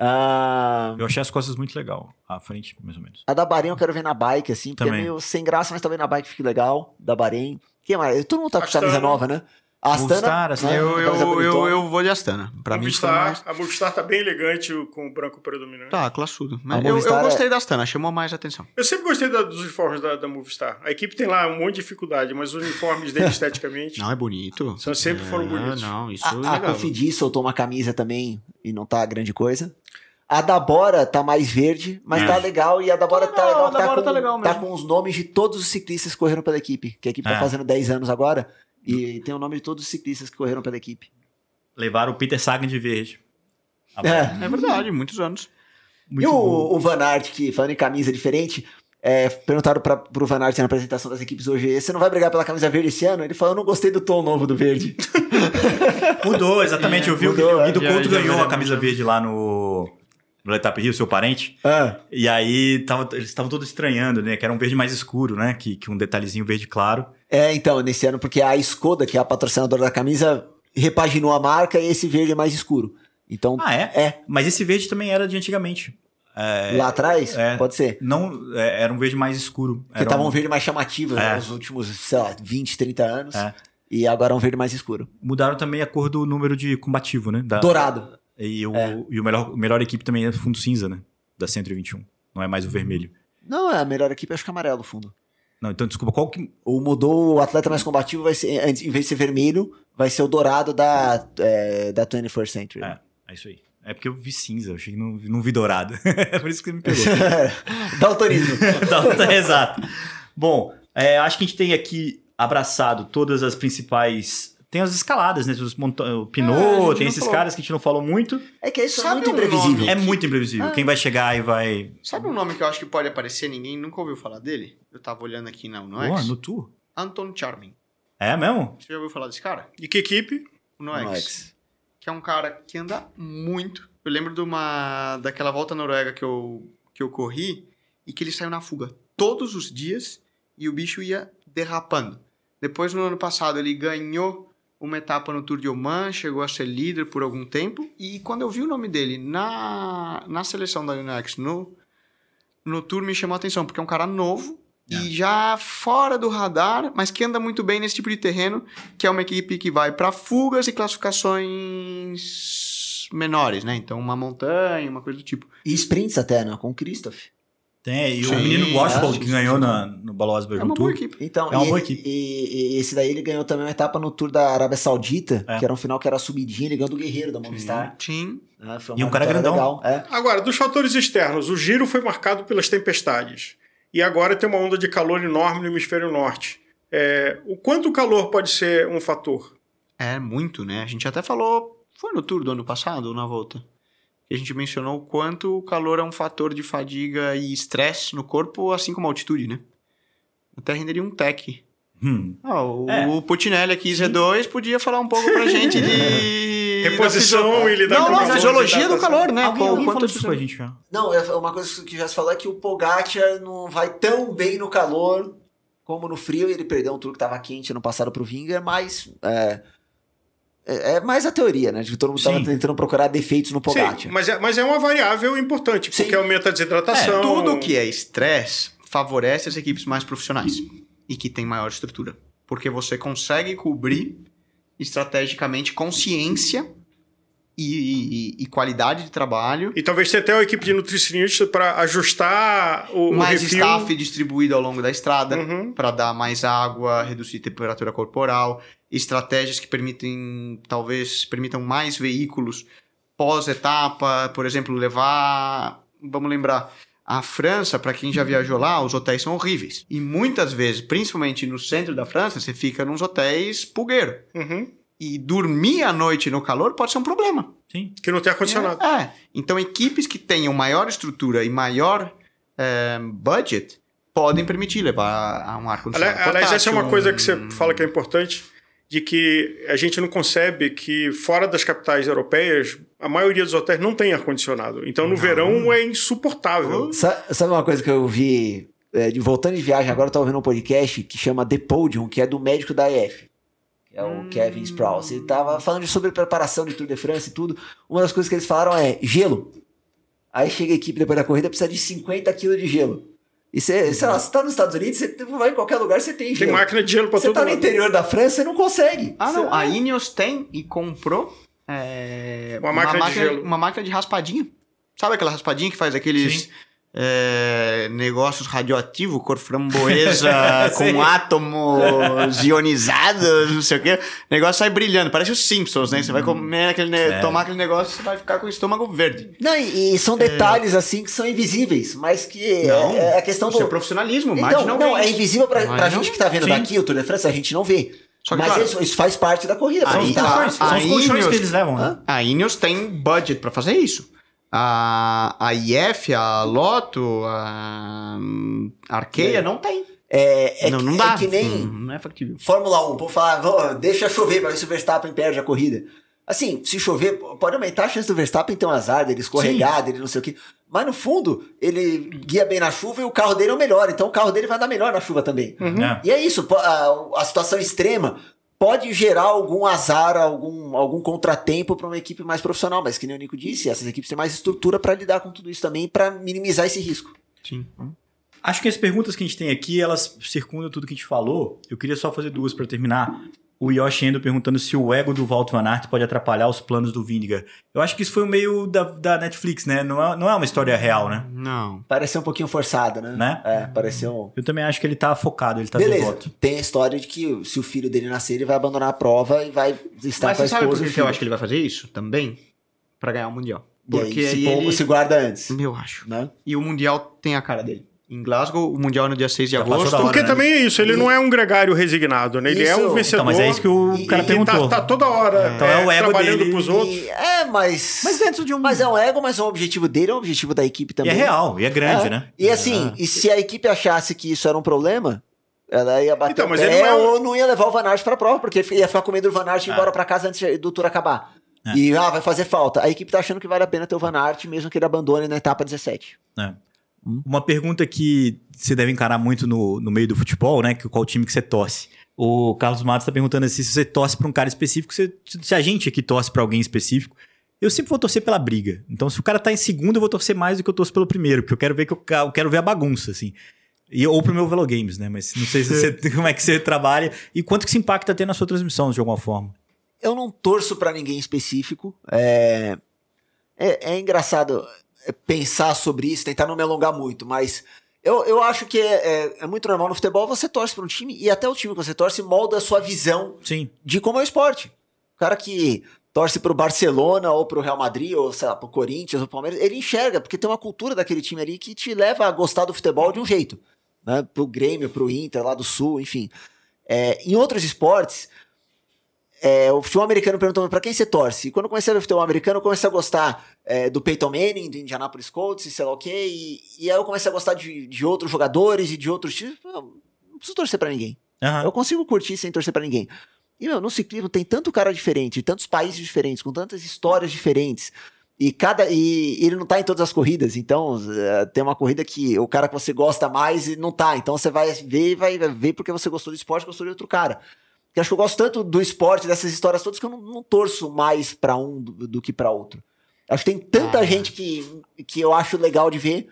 Uh... Eu achei as costas muito legal. A frente, mais ou menos. A da Bahrein eu quero ver na bike, assim, porque é Também. é meio sem graça, mas talvez na bike fique legal. Da Bahrein. Quem mais? Todo mundo tá com camisa nova, né? A Astana. Movistar, né? eu, eu, eu, eu, vou de Astana. Pra Movistar, mim, mais... A Movistar tá bem elegante com o branco predominante. Tá, classudo. Mas eu, eu gostei é... da Astana, chamou mais atenção. Eu sempre gostei da, dos uniformes da, da Movistar. A equipe tem lá um monte de dificuldade, mas os uniformes dele esteticamente. Não, é bonito. São, sempre é, foram bonitos. Não, isso a, é legal. A Cofidis soltou uma camisa também e não tá grande coisa. A da Bora tá mais verde, mas é. tá legal. E a da Bora tá, tá legal. A da tá, Bora com, tá legal tá mesmo. Tá com os nomes de todos os ciclistas que correram pela equipe. Que a equipe tá é. tá fazendo 10 anos agora. E tem o nome de todos os ciclistas que correram pela equipe. Levaram o Peter Sagan de verde. É, é verdade, muitos anos. Muito e o, o, Van Aert, que falando em camisa diferente, é, perguntaram pra, pro Van Aert na apresentação das equipes hoje: você não vai brigar pela camisa verde esse ano? Ele falou: eu não gostei do tom novo do verde. mudou, exatamente. É, eu vi mudou, o Guido Couto ganhou a camisa verde lá no no Letap Rio, seu parente. Ah. E aí tava, eles estavam todos estranhando, né? Que era um verde mais escuro, né? Que, que um detalhezinho verde claro. É, então, nesse ano, porque a Skoda, que é a patrocinadora da camisa, repaginou a marca e esse verde é mais escuro. Então, ah, é? É. Mas esse verde também era de antigamente. É, Lá atrás? É, Pode ser. Não, é, era um verde mais escuro. Porque tava um... um verde mais chamativo né, nos últimos, sei lá, 20, 30 anos. E agora é um verde mais escuro. Mudaram também a cor do número de combativo, né? Da, Dourado. E o, é. e o melhor, melhor equipe também é fundo cinza, né? Da 121. Não é mais o vermelho. Não, é a melhor equipe, acho que é amarelo o fundo. Não, então desculpa, qual que. Ou mudou o atleta mais combativo, vai ser, em vez de ser vermelho, vai ser o dourado da, é, da 21st Century. É, é isso aí. É porque eu vi cinza, eu achei que não, não vi dourado. é por isso que você me pegou. Daltonismo. Exato. Bom, é, acho que a gente tem aqui abraçado todas as principais tem as escaladas, né? Os monta... O Pinot, é, tem esses falou. caras que a gente não falou muito. É que isso é muito um imprevisível. Nome? É muito imprevisível. Ah. Quem vai chegar e vai. Sabe um nome que eu acho que pode aparecer? Ninguém nunca ouviu falar dele? Eu tava olhando aqui não, no X. no Tour? Anton Charming. É mesmo? Você já ouviu falar desse cara? De que equipe? No, no X. X. Que é um cara que anda muito. Eu lembro de uma daquela volta à Noruega que eu, que eu corri e que ele saiu na fuga todos os dias e o bicho ia derrapando. Depois, no ano passado, ele ganhou uma etapa no Tour de Oman, chegou a ser líder por algum tempo. E quando eu vi o nome dele na, na seleção da Unex no, no Tour, me chamou a atenção, porque é um cara novo e é. já fora do radar, mas que anda muito bem nesse tipo de terreno, que é uma equipe que vai para fugas e classificações menores, né? Então, uma montanha, uma coisa do tipo. E sprints até, né? Com o Christoph. Tem, e Sim, o menino Washington que ganhou na, no Baloas Bergen É uma boa equipe. Então, é uma e, boa equipe. E, e, esse daí ele ganhou também uma etapa no Tour da Arábia Saudita, é. que era um final que era subidinha, ele ganhou do Guerreiro da Movistar. Sim. É, e um cara grandão. Legal, é. Agora, dos fatores externos, o giro foi marcado pelas tempestades. E agora tem uma onda de calor enorme no hemisfério norte. É, o quanto o calor pode ser um fator? É, muito, né? A gente até falou. Foi no Tour do ano passado ou na volta? a gente mencionou o quanto o calor é um fator de fadiga e estresse no corpo, assim como a altitude, né? Até renderia um tech. Hum. Ah, o, é. o Putinelli aqui, Z2, podia falar um pouco pra gente de... Reposição e lidar não, com Não, fisiologia do calor, né? Alguém, alguém falou isso pra gente já. Não, é, uma coisa que já se falou é que o Pogacar não vai tão bem no calor como no frio. Ele perdeu um tour que tava quente no passado pro Vinga, mas... É, é, é mais a teoria, né? De que todo mundo estava tentando procurar defeitos no Pogacar. Sim, mas é, mas é uma variável importante, porque Sim. aumenta a desidratação. É, tudo que é estresse favorece as equipes mais profissionais e que têm maior estrutura. Porque você consegue cobrir estrategicamente consciência e, e, e, qualidade de trabalho. E talvez tenha até uma equipe de nutricionistas para ajustar o mais o refil. staff distribuído ao longo da estrada uhum. para dar mais água, reduzir a temperatura corporal, estratégias que permitem talvez permitam mais veículos pós etapa, por exemplo, levar, vamos lembrar, a França, para quem já viajou lá, os hotéis são horríveis. E muitas vezes, principalmente no centro da França, você fica nos hotéis pulgueiro. Uhum e dormir à noite no calor pode ser um problema. Sim. Que não tem ar-condicionado. É, é. Então, equipes que tenham maior estrutura e maior é, budget podem permitir levar a um ar-condicionado. Aliás, essa é uma coisa que você fala que é importante, de que a gente não concebe que fora das capitais europeias, a maioria dos hotéis não tem ar-condicionado. Então, no não. verão é insuportável. Sabe uma coisa que eu vi, é, voltando de viagem, agora eu tava ouvindo um podcast que chama The Podium, que é do médico da EF que é o hum. Kevin Sprouse. Ele tava falando sobre preparação de Tour de France e tudo. Uma das coisas que eles falaram é gelo. Aí chega a equipe depois da corrida, precisa de 50 kg de gelo. E você, sei lá, você tá nos Estados Unidos, você vai em qualquer lugar, você tem gelo. Tem máquina de gelo pra você todo Você tá no interior da França, você não consegue. Ah, não. A Ineos tem e comprou é, uma, máquina uma, máquina de gelo. Uma máquina de raspadinha. Sabe aquela raspadinha que faz aqueles... Sim é, negócios radioativos, cor framboesa, com átomos ionizados, não sei o quê. O negócio sai brilhando, parece os Simpsons, né? Você vai comer aquele, é. tomar aquele negócio, você vai ficar com o estômago verde. Não, e, e são detalhes é. assim que são invisíveis, mas que não, é, a questão do. É profissionalismo, mas então, não, não é invisível pra, pra gente que tá vendo Sim. daqui o Tour de France, a gente não vê. Só que, Mas claro, isso, isso, faz parte da corrida. São os colchões, são os colchões que eles levam. Né? A Ineos tem budget para fazer isso a, a IF, a Loto, a Arqueia é. não tem. É, é, não, não dá. É que nem não, não é factível. Fórmula 1, por falar, deixa chover para ver se o Verstappen perde a corrida. Assim, se chover, pode aumentar a chance do Verstappen ter um azar, dele escorregar, dele não sei o quê. Mas no fundo, ele guia bem na chuva e o carro dele é o melhor. Então o carro dele vai dar melhor na chuva também. Uhum. É. E é isso, a, a situação extrema pode gerar algum azar, algum, algum contratempo para uma equipe mais profissional, mas que nem o Nico disse, essas equipes têm mais estrutura para lidar com tudo isso também, para minimizar esse risco. Sim. Acho que as perguntas que a gente tem aqui, elas circundam tudo que a gente falou. Eu queria só fazer duas para terminar o Yoshi Endo perguntando se o ego do Walt Van Aert pode atrapalhar os planos do Vindiga. Eu acho que isso foi o meio da, da Netflix, né? Não é, não é uma história real, né? Não. Pareceu um pouquinho forçado, né? né? É, pareceu... Eu também acho que ele tá focado, ele tá Beleza. devoto. Tem a história de que se o filho dele nascer, ele vai abandonar a prova e vai estar Mas com a esposa. Mas sabe por que eu acho que ele vai fazer isso? Também? para ganhar o Mundial. Porque aí, se, ele... se guarda antes. Eu acho. Né? E o Mundial tem a cara dele em Glasgow, o Mundial no dia 6 de Já agosto. Hora, Porque né? também é isso, ele e... não é um gregário resignado, né? Ele isso. é um vencedor. Então, mas é isso que o e, cara perguntou. Tá, tá, toda hora é. Então é, o ego trabalhando dele. pros outros. E, é, mas... Mas dentro de um... Mas é um ego, mas é um objetivo dele, é um objetivo da equipe também. E é real, e é grande, é. né? E assim, é. e se a equipe achasse que isso era um problema, ela ia bater então, mas o pé não é... ou não ia levar o Van Aert pra prova, porque ia ficar com medo do Van Aert ir embora pra casa antes do tour acabar. É. E, ah, vai fazer falta. A equipe tá achando que vale a pena ter o Van Aert, mesmo que ele abandone na etapa 17. É. Uma pergunta que você deve encarar muito no, no meio do futebol, né? Que, qual time que você torce? O Carlos Matos está perguntando assim, se você torce para um cara específico, se, se a gente aqui torce para alguém específico. Eu sempre vou torcer pela briga. Então, se o cara tá em segundo, eu vou torcer mais do que eu torço pelo primeiro, porque eu quero ver que eu, eu quero ver a bagunça, assim. E, ou pro meu Velogames, né? Mas não sei se você, como é que você trabalha e quanto que se impacta ter na sua transmissão, de alguma forma. Eu não torço para ninguém específico. É... é, é engraçado pensar sobre isso, tentar não me alongar muito, mas eu, eu acho que é, é, é muito normal no futebol você torce para um time e até o time que você torce molda a sua visão Sim. de como é o esporte. O cara que torce pro Barcelona ou pro Real Madrid ou sei lá, pro Corinthians ou pro Palmeiras, ele enxerga, porque tem uma cultura daquele time ali que te leva a gostar do futebol de um jeito. Né? Pro Grêmio, pro Inter, lá do Sul, enfim. É, em outros esportes, é, o futebol americano perguntou para quem você torce. E quando eu comecei a ver futebol americano, eu comecei a gostar é, do Peyton Manning, do Indianapolis Colts, e sei lá o quê. E, e aí eu comecei a gostar de, de outros jogadores e de outros times. Não, preciso torcer para ninguém. Uhum. Eu consigo curtir sem torcer para ninguém. E, meu, no ciclismo tem tanto cara diferente, tantos países diferentes, com tantas histórias diferentes. E cada e ele não tá em todas as corridas, então uh, tem uma corrida que o cara que você gosta mais e não tá. Então você vai ver e vai ver porque você gostou do esporte, gostou de outro cara. Porque acho que eu gosto tanto do esporte, dessas histórias todas, que eu não, não torço mais para um do, do que para outro. Acho que tem tanta ah. gente que, que eu acho legal de ver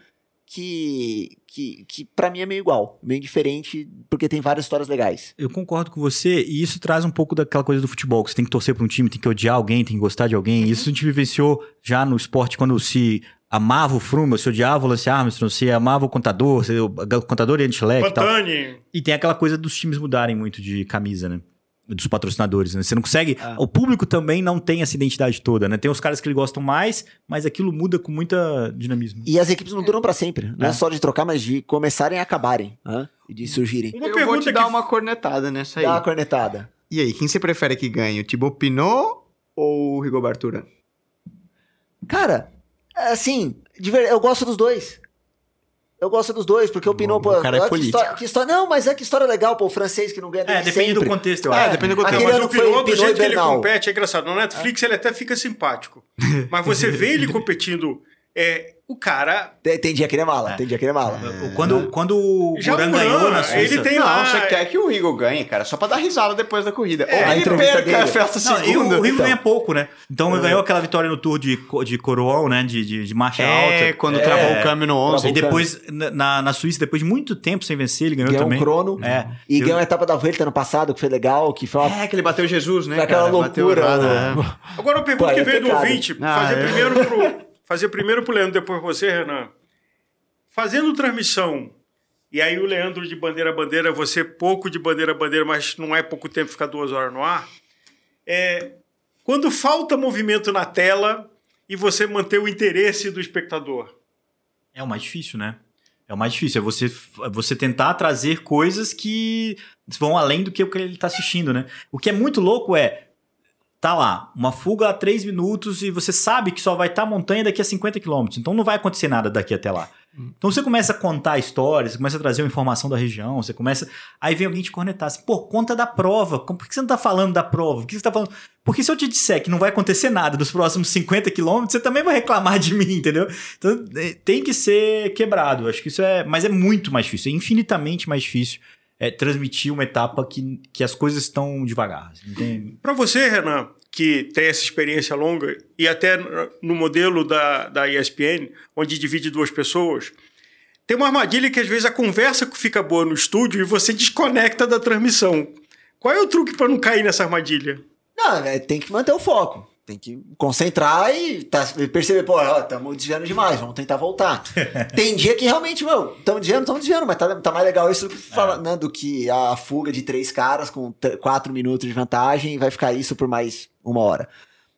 que, que, que para mim é meio igual, meio diferente, porque tem várias histórias legais. Eu concordo com você, e isso traz um pouco daquela coisa do futebol, que você tem que torcer para um time, tem que odiar alguém, tem que gostar de alguém. Uhum. Isso a gente vivenciou já no esporte quando se amava o Fruma, se odiava o Lance Armstrong, se amava o contador, se, o contador e Antilec e tal. E tem aquela coisa dos times mudarem muito de camisa, né? Dos patrocinadores, né? Você não consegue. Ah. O público também não tem essa identidade toda, né? Tem os caras que ele gostam mais, mas aquilo muda com muita dinamismo. E as equipes não duram para sempre. Não é. é. só de trocar, mas de começarem a acabarem. Né? E de surgirem. Uma Eu vou te dar uma cornetada nessa aí. Dá uma cornetada. E aí, quem você prefere que ganhe? O Thibaut Pinot ou o Rigobert Urán? Cara, assim, eu gosto dos dois. Eu gosto dos dois, porque o Pinot, pô. O cara é político. Que história, que história, não, mas é que história legal, pô, o francês que não ganha É, depende sempre. do contexto, eu é, acho. É, depende do contexto. Mas o Pinot, do jeito que ele compete, é engraçado. No Netflix é. ele até fica simpático. Mas você vê ele competindo é, o cara. Tem, tem, dia que ele é mala, é. tem dia que ele é mala. É. Quando, quando o Buran ganhou na Suíça. Ele tem não, lá. você quer que o Rigo ganhe, cara, só pra dar risada depois da corrida. É, Ou ele perca dele. a festa não, segunda. E o, Rigo então. ganha pouco, né? Então ele ganhou aquela vitória no Tour de, de Coroão, né? De, de, de marcha é, alta. É, quando travou o câmbio no 11. E depois, na, na Suíça, depois de muito tempo sem vencer, ele ganhou, ganhou também. Ganhou um crono. É. E ganhou a etapa da Vuelta ano passado, que foi legal. Que foi uma... É, que ele bateu Jesus, né? Foi aquela loucura. Né? Agora eu pergunto que veio do ouvinte. Ah, fazer primeiro pro fazer primeiro pro Leandro, depois você, Renan. Fazendo transmissão, e aí o Leandro de bandeira a bandeira, você pouco de bandeira a bandeira, mas não é pouco tempo ficar duas horas no ar. É, quando falta movimento na tela e você manter o interesse do espectador. É o mais difícil, né? É o mais difícil, é você, é você tentar trazer coisas que vão além do que ele está assistindo, né? O que é muito louco é, tá lá, uma fuga a 3 minutos e você sabe que só vai estar tá montanha daqui a 50 quilômetros. Então não vai acontecer nada daqui até lá. Hum. Então você começa a contar histórias, você começa a trazer uma informação da região, você começa. Aí vem alguém te cornetar assim, por conta da prova. Por que você não tá falando da prova? Por que você tá falando. Porque se eu te disser que não vai acontecer nada dos próximos 50 quilômetros, você também vai reclamar de mim, entendeu? Então é, tem que ser quebrado. Acho que isso é. Mas é muito mais difícil, é infinitamente mais difícil é, transmitir uma etapa que, que as coisas estão devagar. Para você, Renan, que tem essa experiência longa, e até no modelo da, da ESPN, onde divide duas pessoas, tem uma armadilha que às vezes a conversa fica boa no estúdio e você desconecta da transmissão. Qual é o truque para não cair nessa armadilha? Não, é, tem que manter o foco. Tem que concentrar e tá, perceber, pô, estamos desviando demais, vamos tentar voltar. Tem dia que realmente, meu, estamos desviando, estamos desviando, mas tá, tá mais legal isso do que, fala, é. né, do que a fuga de três caras com quatro minutos de vantagem e vai ficar isso por mais uma hora.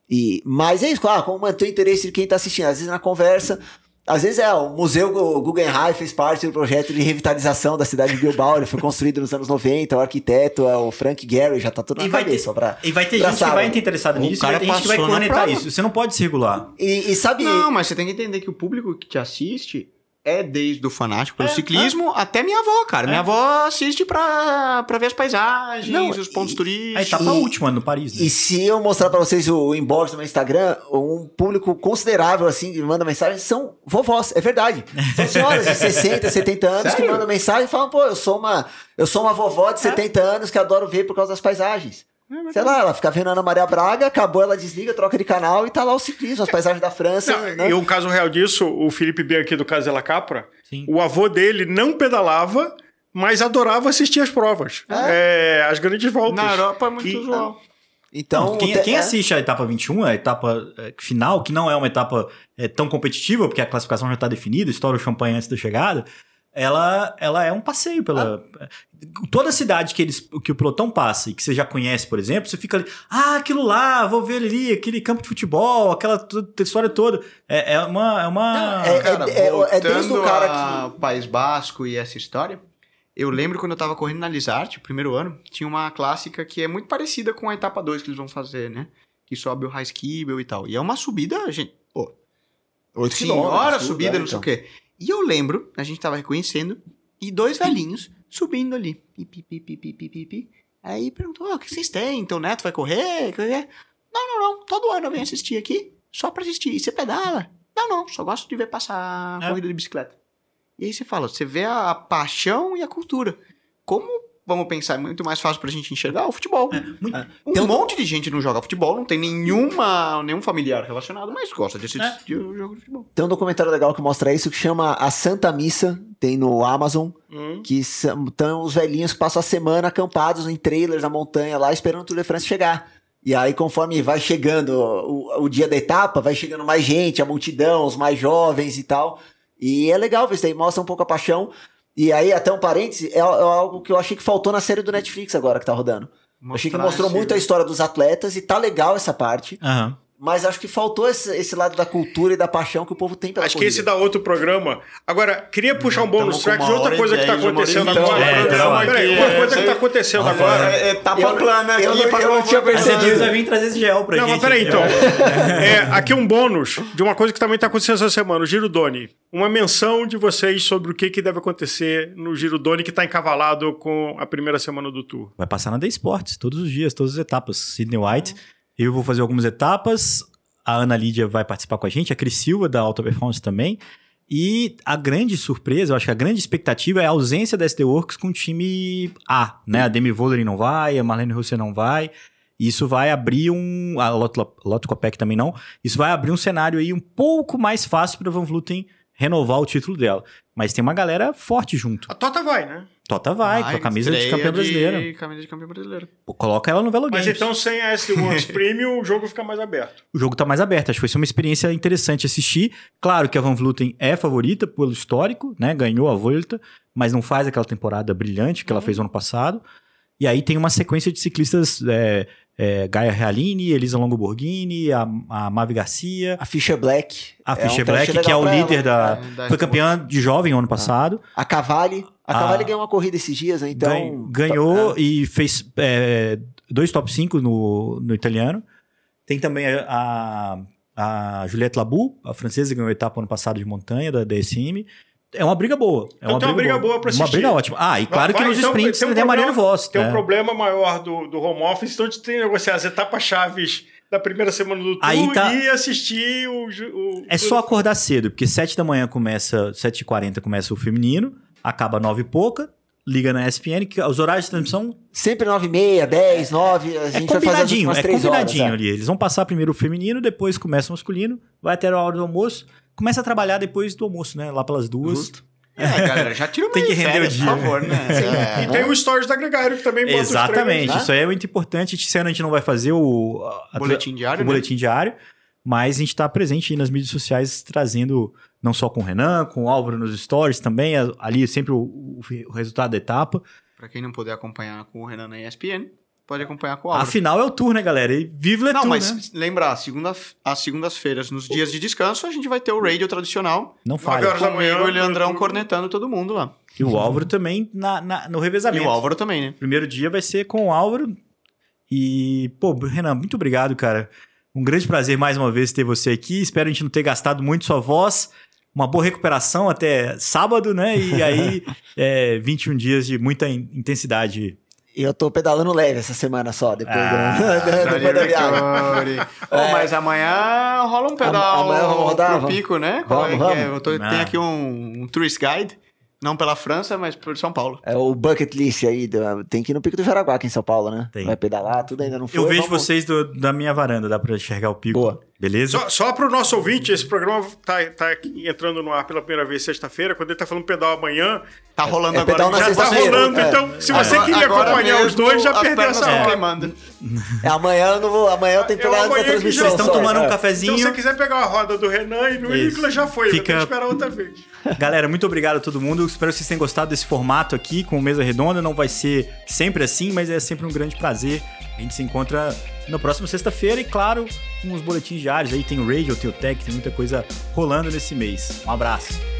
E, mas é isso, claro, como manter o interesse de quem está assistindo. Às vezes na conversa, às vezes é, o Museu Guggenheim fez parte do projeto de revitalização da cidade de Bilbao, ele foi construído nos anos 90, o arquiteto é o Frank Gehry, já tá tudo na e cabeça. Ter, pra, e vai ter gente que vai estar interessada nisso, vai ter gente que vai conectar isso. Você não pode se regular. E, e sabe... Não, mas você tem que entender que o público que te assiste é desde o fanático pelo é, ciclismo é. até minha avó, cara. É. Minha avó assiste pra, pra ver as paisagens, Não, os pontos e, turísticos. A etapa e, última no Paris, né? E se eu mostrar pra vocês o inbox do meu Instagram, um público considerável, assim, que manda mensagem, são vovós, é verdade. São senhoras de 60, 70 anos Sério? que mandam mensagem e falam, pô, eu sou uma, eu sou uma vovó de 70 é? anos que adoro ver por causa das paisagens. É Sei lá, ela fica vendo a Ana Maria Braga, acabou, ela desliga, troca de canal e tá lá o ciclismo, as paisagens da França. Não, né? E um caso real disso, o Felipe B aqui do Casela Capra, Sim. o avô dele não pedalava, mas adorava assistir as provas. É. É, as grandes voltas. Na Europa é muito e, usual. Então, quem, quem é... assiste a etapa 21, a etapa é, final, que não é uma etapa é, tão competitiva, porque a classificação já está definida, estoura o champanhe antes da chegada, ela, ela é um passeio pela. Ah. Toda cidade que, eles, que o pelotão passa e que você já conhece, por exemplo, você fica ali, ah, aquilo lá, vou ver ali, aquele campo de futebol, aquela história toda. É, é uma. É, uma... Não, é, cara, é, é, é desde o cara que. País Basco e essa história. Eu lembro quando eu tava correndo na Lizarte, o primeiro ano, tinha uma clássica que é muito parecida com a etapa 2 que eles vão fazer, né? Que sobe o Raiskibel e tal. E é uma subida, gente, pô. 8 Senhora subida, não sei o então. quê. E eu lembro, a gente tava reconhecendo, e dois velhinhos subindo ali. Pi, pi, pi, pi, pi, pi, pi. Aí perguntou: oh, o que vocês têm? Teu neto vai correr? Não, não, não. Todo ano eu venho assistir aqui, só pra assistir. E você pedala? Não, não. Só gosto de ver passar é. corrida de bicicleta. E aí você fala: você vê a paixão e a cultura. Como vamos pensar, é muito mais fácil pra gente enxergar o futebol. É, muito, é. Um tem monte de gente não joga futebol, não tem nenhuma, nenhum familiar relacionado, mas gosta de assistir é. o jogo de futebol. Tem um documentário legal que mostra isso que chama A Santa Missa, tem no Amazon, hum. que são os velhinhos que passam a semana acampados em trailers na montanha lá, esperando o Tour de France chegar. E aí, conforme vai chegando o, o dia da etapa, vai chegando mais gente, a multidão, os mais jovens e tal. E é legal ver isso aí, mostra um pouco a paixão. E aí, até um parêntese, é, é algo que eu achei que faltou na série do Netflix agora que tá rodando. Mostrar achei que mostrou esse... muito a história dos atletas e tá legal essa parte. Uhum. Mas acho que faltou esse, esse, lado da cultura e da paixão que o povo tem pela Acho corrida. que esse dá outro programa. Agora, queria puxar um bônus track de outra coisa que tá acontecendo agora. É, então, peraí, uma coisa que tá acontecendo agora. É, tá pra plana aqui. Eu, eu, eu não tinha percebido. Você vai vir trazer esse gel pra não, gente. Não, mas peraí, então. é, aqui um bônus de uma coisa que também tá acontecendo essa semana. O Giro Doni. Uma menção de vocês sobre o que, que deve acontecer no Giro Doni que tá encavalado com a primeira semana do Tour. Vai passar na The Sports, todos os dias, todas as etapas. Sidney White. Eu vou fazer algumas etapas a Ana Lídia vai participar com a gente, a Cris Silva da Alta Performance também. E a grande surpresa, eu acho que a grande expectativa é a ausência da SD Works com o time A, né? A Demi Vollering não vai, a Marlene Russer não vai. Isso vai abrir um. A Lotto Copec também não. Isso vai abrir um cenário aí um pouco mais fácil para Van Vluten renovar o título dela. Mas tem uma galera forte junto. A Tota vai, né? Tota vai, com a camisa de campeã brasileira. Camisa de campeã brasileira. Coloca ela no Velo Games. Mas então, sem a SD Works Premium, o jogo fica mais aberto. O jogo tá mais aberto. Acho que ser uma experiência interessante assistir. Claro que a Van Vluten é favorita pelo histórico, né? Ganhou a Volta, mas não faz aquela temporada brilhante que uhum. ela fez ano passado. E aí tem uma sequência de ciclistas é, é, Gaia Realini, Elisa Longo Borghini, a, a Mavi Garcia. A Fischer Black. A é Fischer um Black, que é o líder ela, da, é, da. Foi campeã de jovem ano passado. A Cavalli. A Cavalli ganhou uma corrida esses dias, né? Então. Ganhou é. e fez é, dois top 5 no, no italiano. Tem também a, a Juliette Labou, a francesa, que ganhou a etapa ano passado de montanha da DSM. É uma briga boa. É então uma, briga, briga boa, boa pra assistir. Uma briga ótima. Ah, e claro vai, que nos então, sprints tem, um tem a Mariano Voss. Tem né? um problema maior do, do home office, então a gente tem que negociar as etapas chaves da primeira semana do tour tá... e assistir o, o... É só acordar cedo, porque 7 da manhã começa, 7h40 começa o feminino, acaba 9 e pouca, liga na ESPN, que os horários de transmissão... Sempre 9 e meia, 10, 9, a gente é vai fazer as últimas é 3 combinadinho horas, ali. Eles vão passar primeiro o feminino, depois começa o masculino, vai até a hora do almoço, começa a trabalhar depois do almoço, né? Lá pelas duas. Justo. É, galera, já tira uma Tem que render férias, o dia. Por favor, né? É. E tem o Stories da Gregário que também bota Exatamente, isso aí é muito importante. Esse ano a gente não vai fazer o... A, boletim diário, O né? boletim diário, mas a gente está presente nas mídias sociais trazendo, não só com o Renan, com o Álvaro nos Stories também, ali sempre o, o resultado da etapa. Para quem não puder acompanhar com o Renan na ESPN, pode acompanhar com o Álvaro. Afinal é o tour, né, galera? E vive o Não, mas né? lembrar, segunda, às segundas-feiras, nos dias de descanso, a gente vai ter o radio tradicional. Não faz. horas da manhã. o Leandrão cornetando todo mundo lá. E o Álvaro também na, na, no revezamento. E o Álvaro também, né? Primeiro dia vai ser com o Álvaro. E, pô, Renan, muito obrigado, cara. Um grande prazer mais uma vez ter você aqui. Espero a gente não ter gastado muito sua voz. Uma boa recuperação até sábado, né? E aí, é, 21 dias de muita intensidade eu tô pedalando leve essa semana só, depois, ah, da, depois da viagem. oh, mas amanhã rola um pedal amanhã vamos rodar, pro pico, né? Vamos, é vamos. É? Eu tô, tem aqui um, um tourist guide não pela França, mas por São Paulo. É o bucket list aí. Do, tem que ir no Pico do Jaraguá aqui em São Paulo, né? Tem. Vai pedalar, tudo ainda não foi. Eu vejo vamos... vocês do, da minha varanda, dá pra enxergar o pico. Boa. Beleza? Só, só para o nosso ouvinte, esse programa tá, tá entrando no ar pela primeira vez sexta-feira. Quando ele tá falando pedal amanhã. Tá rolando é, agora. Já tá rolando. É. Então, se você agora, queria agora acompanhar os dois, já perdeu essa hora. É, amanhã eu não vou. Amanhã eu tenho que pegar transmissão. Vocês estão tomando um é. cafezinho. Então, se você quiser pegar a roda do Renan e do Nicolas, já foi. Fica... Tem que esperar outra vez. Galera, muito obrigado a todo mundo. Espero que vocês tenham gostado desse formato aqui com mesa redonda. Não vai ser sempre assim, mas é sempre um grande prazer. A gente se encontra na próxima sexta-feira e, claro, os boletins diários. Aí tem o Radio, tem o Tech, tem muita coisa rolando nesse mês. Um abraço.